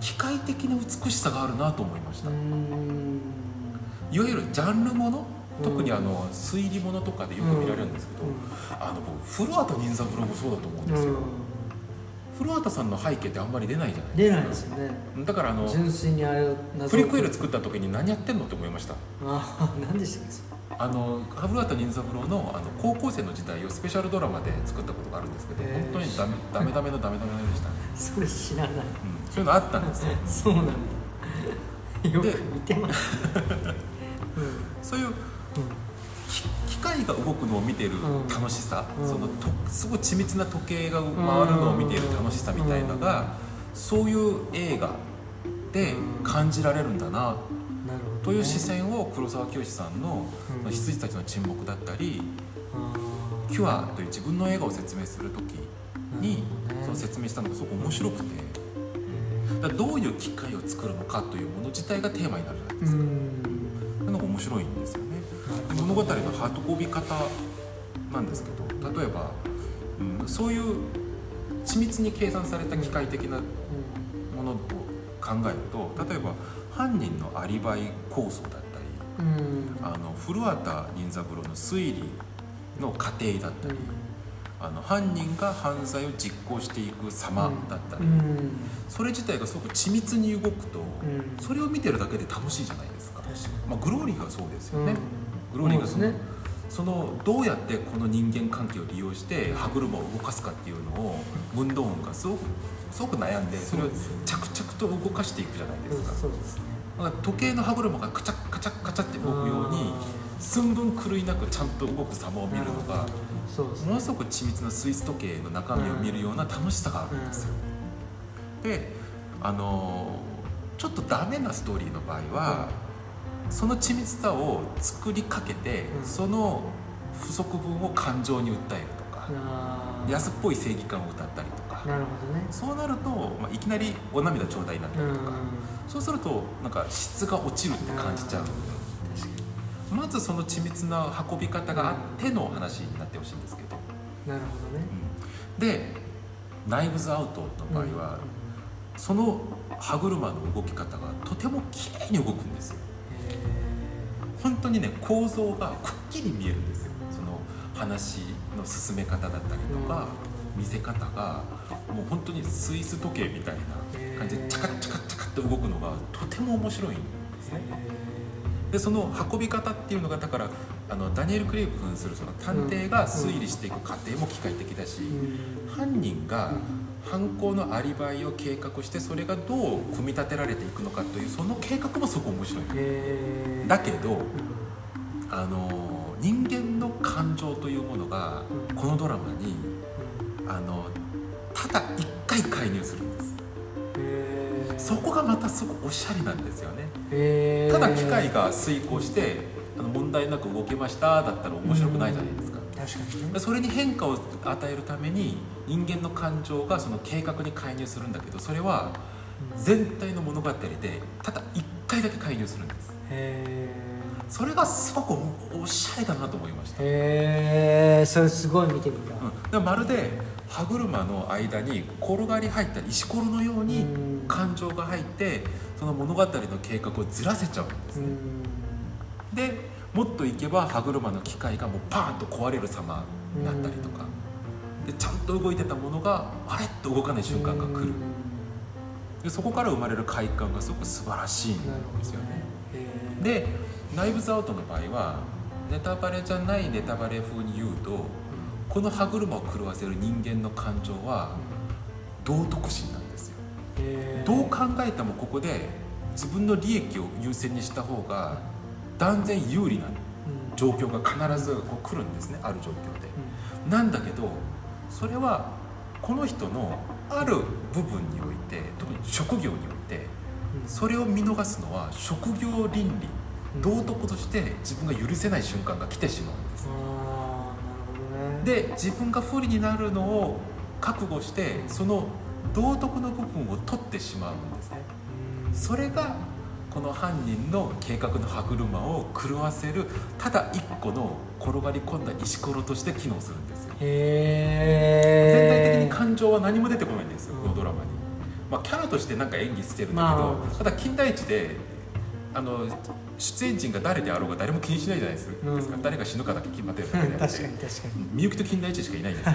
機械的な美しさがあるなと思いました。うん。いわゆるジャンルもの特にあの推理ものとかでよく見られるんですけど、あの僕古畑任三郎もそうだと思うんですよ、古畑さんの背景ってあんまり出ないじゃない出ないでかですすよね。だからあの純粋にあれを謎プリクエル作った時に何やってんのって思いました。ああ何でしたっけあの古畑任三郎のあの高校生の時代をスペシャルドラマで作ったことがあるんですけど本当にダメダメダメのダメダメでした。ね、それ知らない。うん、そういうのあったんですよ。そうなんだ。よくで見てます。そういううん械が動くのを見てるうん。楽しさ、うん。そのとすごい緻密な時計が回るのを見ている楽しさみたいなのが、そういう映画で感じられるんだなという視線を黒沢清さんのうん「羊たちの沈黙」だったりあ「キュア」という自分の映画を説明する時にその説明したのがすごく面白くて。だどういう機械を作るのかというもの自体がテーマになるじゃないでうすか。ん。そういうのが面白いんですよ物語の運び方なんですけど例えば、うん、そういう緻密に計算された機械的なものを考えると例えば犯人のアリバイ構想だったりうん。あの古畑任三郎の推理の過程だったり、あの犯人が犯罪を実行していく様だったり、うん。それ自体がすごく緻密に動くと、うん。それを見てるだけで楽しいじゃないですか。まあ、グローリーがそうですよね。うんグローリーがそのね。そのどうやってこの人間関係を利用して歯車を動かすかっていうのをムンドーンがすごくすごく悩んでそれを着々と動かしていくじゃないですか。そうですね。時計の歯車がカチャッカチャッカチャって動くように寸分狂いなくちゃんと動く様を見るのがものすごく緻密なスイス時計の中身を見るような楽しさがあるんですよ。であのちょっとダメなストーリーの場合は、その緻密さを作りかけて、うん。その不足分を感情に訴えるとか、安っぽい正義感を歌ったりとか、なるほどね。そうなると、まあ、いきなりお涙ちょうだいになったりとか、そうするとなんか質が落ちるって感じちゃう、まずその緻密な運び方があっての話になってほしいんですけど、になるほどね。うん。で「ナイブズ・アウト」の場合は、その歯車の動き方がとても綺麗に動くんですよ本当にね構造がくっきり見えるんですよ。その話の進め方だったりとか、見せ方がもう本当にスイス時計みたいな感じでチャカチャカチャカって動くのがとても面白いんですね。でその運び方っていうのがだからあのダニエル・クレイグ扮するその探偵が推理していく過程も機械的だし、犯人が犯行のアリバイを計画してそれがどう組み立てられていくのかというその計画もすごく面白い。だけどあの人間の感情というものがこのドラマにあのただ一回介入するんです。そこがまたすごくおしゃれなんですよね。ただ機械が遂行してあの問題なく動けましただったら面白くないじゃないですかそれに変化を与えるために人間の感情がその計画に介入するんだけどそれは全体の物語でただ1回だけ介入するんです。へそれがすごくおしゃれだなと思いました、えそれすごい見てみたうん、まるで歯車の間に転がり入った石ころのようにうん。感情が入ってその物語の計画をずらせちゃうんですね、うん。でもっといけば歯車の機械がもうパーンと壊れる様になったりとか。でちゃんと動いてたものがあれっと動かない瞬間が来る。でそこから生まれる快感がすごく素晴らしいんですよね。で「ナイブズ・アウト」の場合はネタバレじゃないネタバレ風に言うとこの歯車を狂わせる人間の感情は道徳心なんですよ。どう考えてもここで自分の利益を優先にした方が断然有利なうん。状況が必ずこう来るんですねある状況で。なんだけどそれはこの人のある部分において特に職業においてうん。それを見逃すのは職業倫理うん。道徳として自分が許せない瞬間が来てしまうんです。で自分が不利になるのを覚悟してその道徳の部分を取ってしまうんですね。うん。それがこの犯人の計画の歯車を狂わせるただ一個の転がり込んだ石ころとして機能するんですよ。全体的へに感情は何も出てこないんですよ、うん。このドラマに、まあ、キャラとしてなんか演技してるんだけど、まあ。ただ金田一であの出演陣が誰であろうが誰も気にしないじゃないですか、うん。誰が死ぬかだけ決まってるだけであって。確かに確かに。みゆきと金田一しかいないんですよ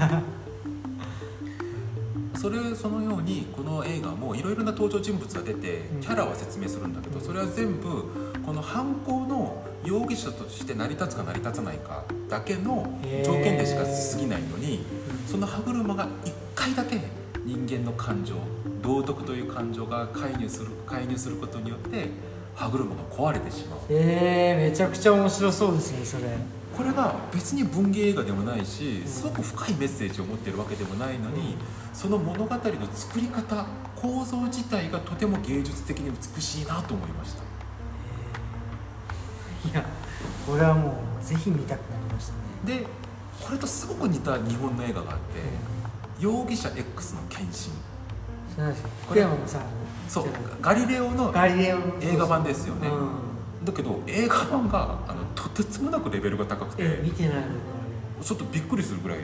それそのようにこの映画もいろいろな登場人物が出てうん。キャラは説明するんだけどそれは全部この犯行の容疑者として成り立つか成り立たないかだけの条件でしか過ぎないのにその歯車が1回だけ人間の感情道徳という感情が介入する介入することによって歯車が壊れてしまう。えー、めちゃくちゃ面白そうですねそれこれが別に文芸映画でもないしすごく深いメッセージを持ってるわけでもないのにその物語の作り方構造自体がとても芸術的に美しいなと思いました。いやこれはもうぜひ見たくなりましたね。でこれとすごく似た日本の映画があって「容疑者 X の献身。これ福山さん」そうガリレオのガリレオの映画版ですよね。うんだけど映画版があのとてつもなくレベルが高くてえ見てないのちょっとびっくりするぐらい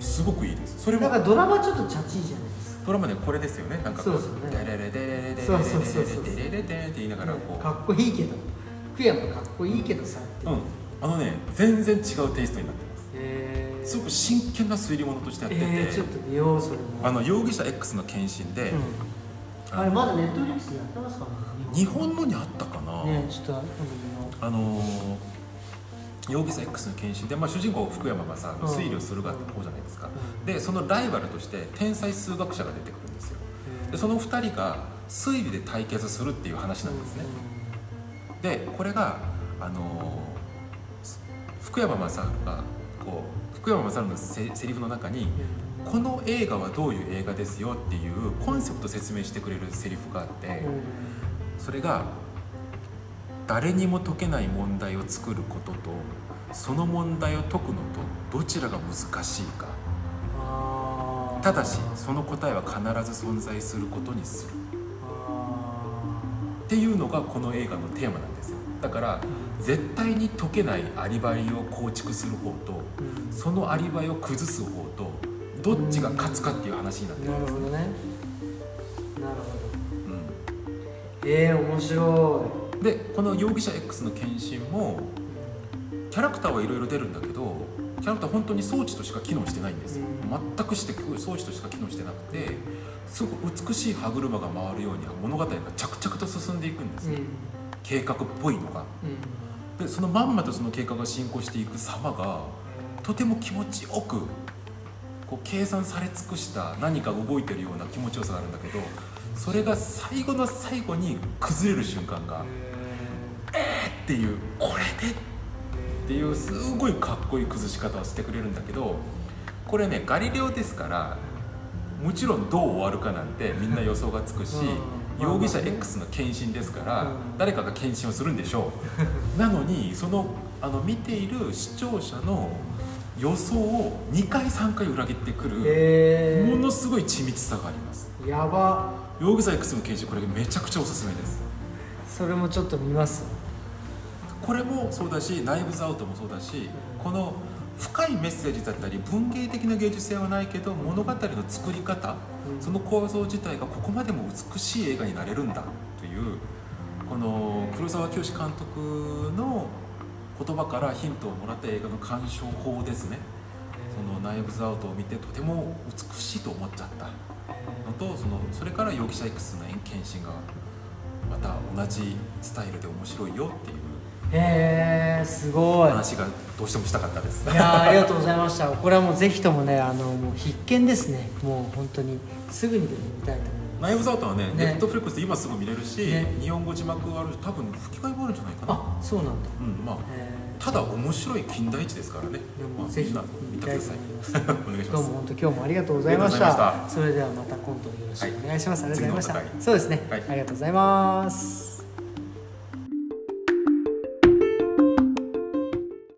すごくいいです。それなんかはドラマちょっとチャチいじゃないですか。ドラマでこれですよね。なんかこそうデレレデレレデレレデレレデレって言いながらこうかっこいいけど福山かっこいいけどさうんあのね全然違うテイストになってますえーすごく真剣な推理物としてやってて、えー、ちょっと見ようそれもあの容疑者 X の献身で、うんあれまだネットフリックスでやってますかね日本のにあったかな、ねちょっとあのー容疑者 X の献身で、まあ、主人公福山がさうん。推理をするが方じゃないですか、うでそのライバルとして天才数学者が出てくるんですよ。うでその2人が推理で対決するっていう話なんですね、でこれがあのー福山雅治がこう福山雅治のせセリフの中に「この映画はどういう映画ですよ」っていうコンセプトを説明してくれるセリフがあってそれが「誰にも解けない問題を作ることとその問題を解くのとどちらが難しいか。ただしその答えは必ず存在することにする」あっていうのがこの映画のテーマなんですよ。だから絶対に解けないアリバイを構築する方とそのアリバイを崩す方とどっちが勝つかっていう話になってるですなんるほどねえー、面白でこの容疑者 X の献身もキャラクターはいろいろ出るんだけどキャラクター本当に装置としか機能してないんですよ。全くして装置としか機能してなくてすごく美しい歯車が回るように物語が着々と進んでいくんですよ、いうん。計画っぽいのが。でそのまんまとその計画が進行していく様がとても気持ちよくこう計算され尽くした何か動いてるような気持ちよさがあるんだけどそれが最後の最後に崩れる瞬間がっていうこれでっていうすごいかっこいい崩し方をしてくれるんだけどこれねガリレオですからもちろんどう終わるかなんてみんな予想がつくしうん。容疑者 X の献身ですからうん。誰かが献身をするんでしょう。なのにそのあの見ている視聴者の予想を2回3回裏切ってくるへものすごい緻密さがあります。えやば用具剤くすむ刑事これめちゃくちゃおすすめです。それもちょっと見ます。これもそうだしナイブズアウトもそうだしこの深いメッセージだったり文芸的な芸術性はないけど物語の作り方うんその構造自体がここまでも美しい映画になれるんだというこの黒沢清監督の言葉からヒントをもらった映画の鑑賞法ですね。そのナイブズアウトを見てとても美しいと思っちゃった。のとそのそれから容疑者 X の検診がまた同じスタイルで面白いよっていうへえすごい。話がどうしてもしたかったです。いやーありがとうございました。これはもうぜひともねあのもう必見ですね。もう本当にすぐにでも見たいと思います。ナイブズアウトはねね。ネットフリックスで今すぐ見れるし、ね。日本語字幕あるし多分吹き替えもあるんじゃないかな。あそうなんだ。うんまあへただ面白い金田一ですからね。でまあ、もぜひ見てください。お願いします。どうも本当今日もありがとうございました。それではまた今度よろしくお願いします、はいありがとうございました。そうですね、はい。ありがとうございます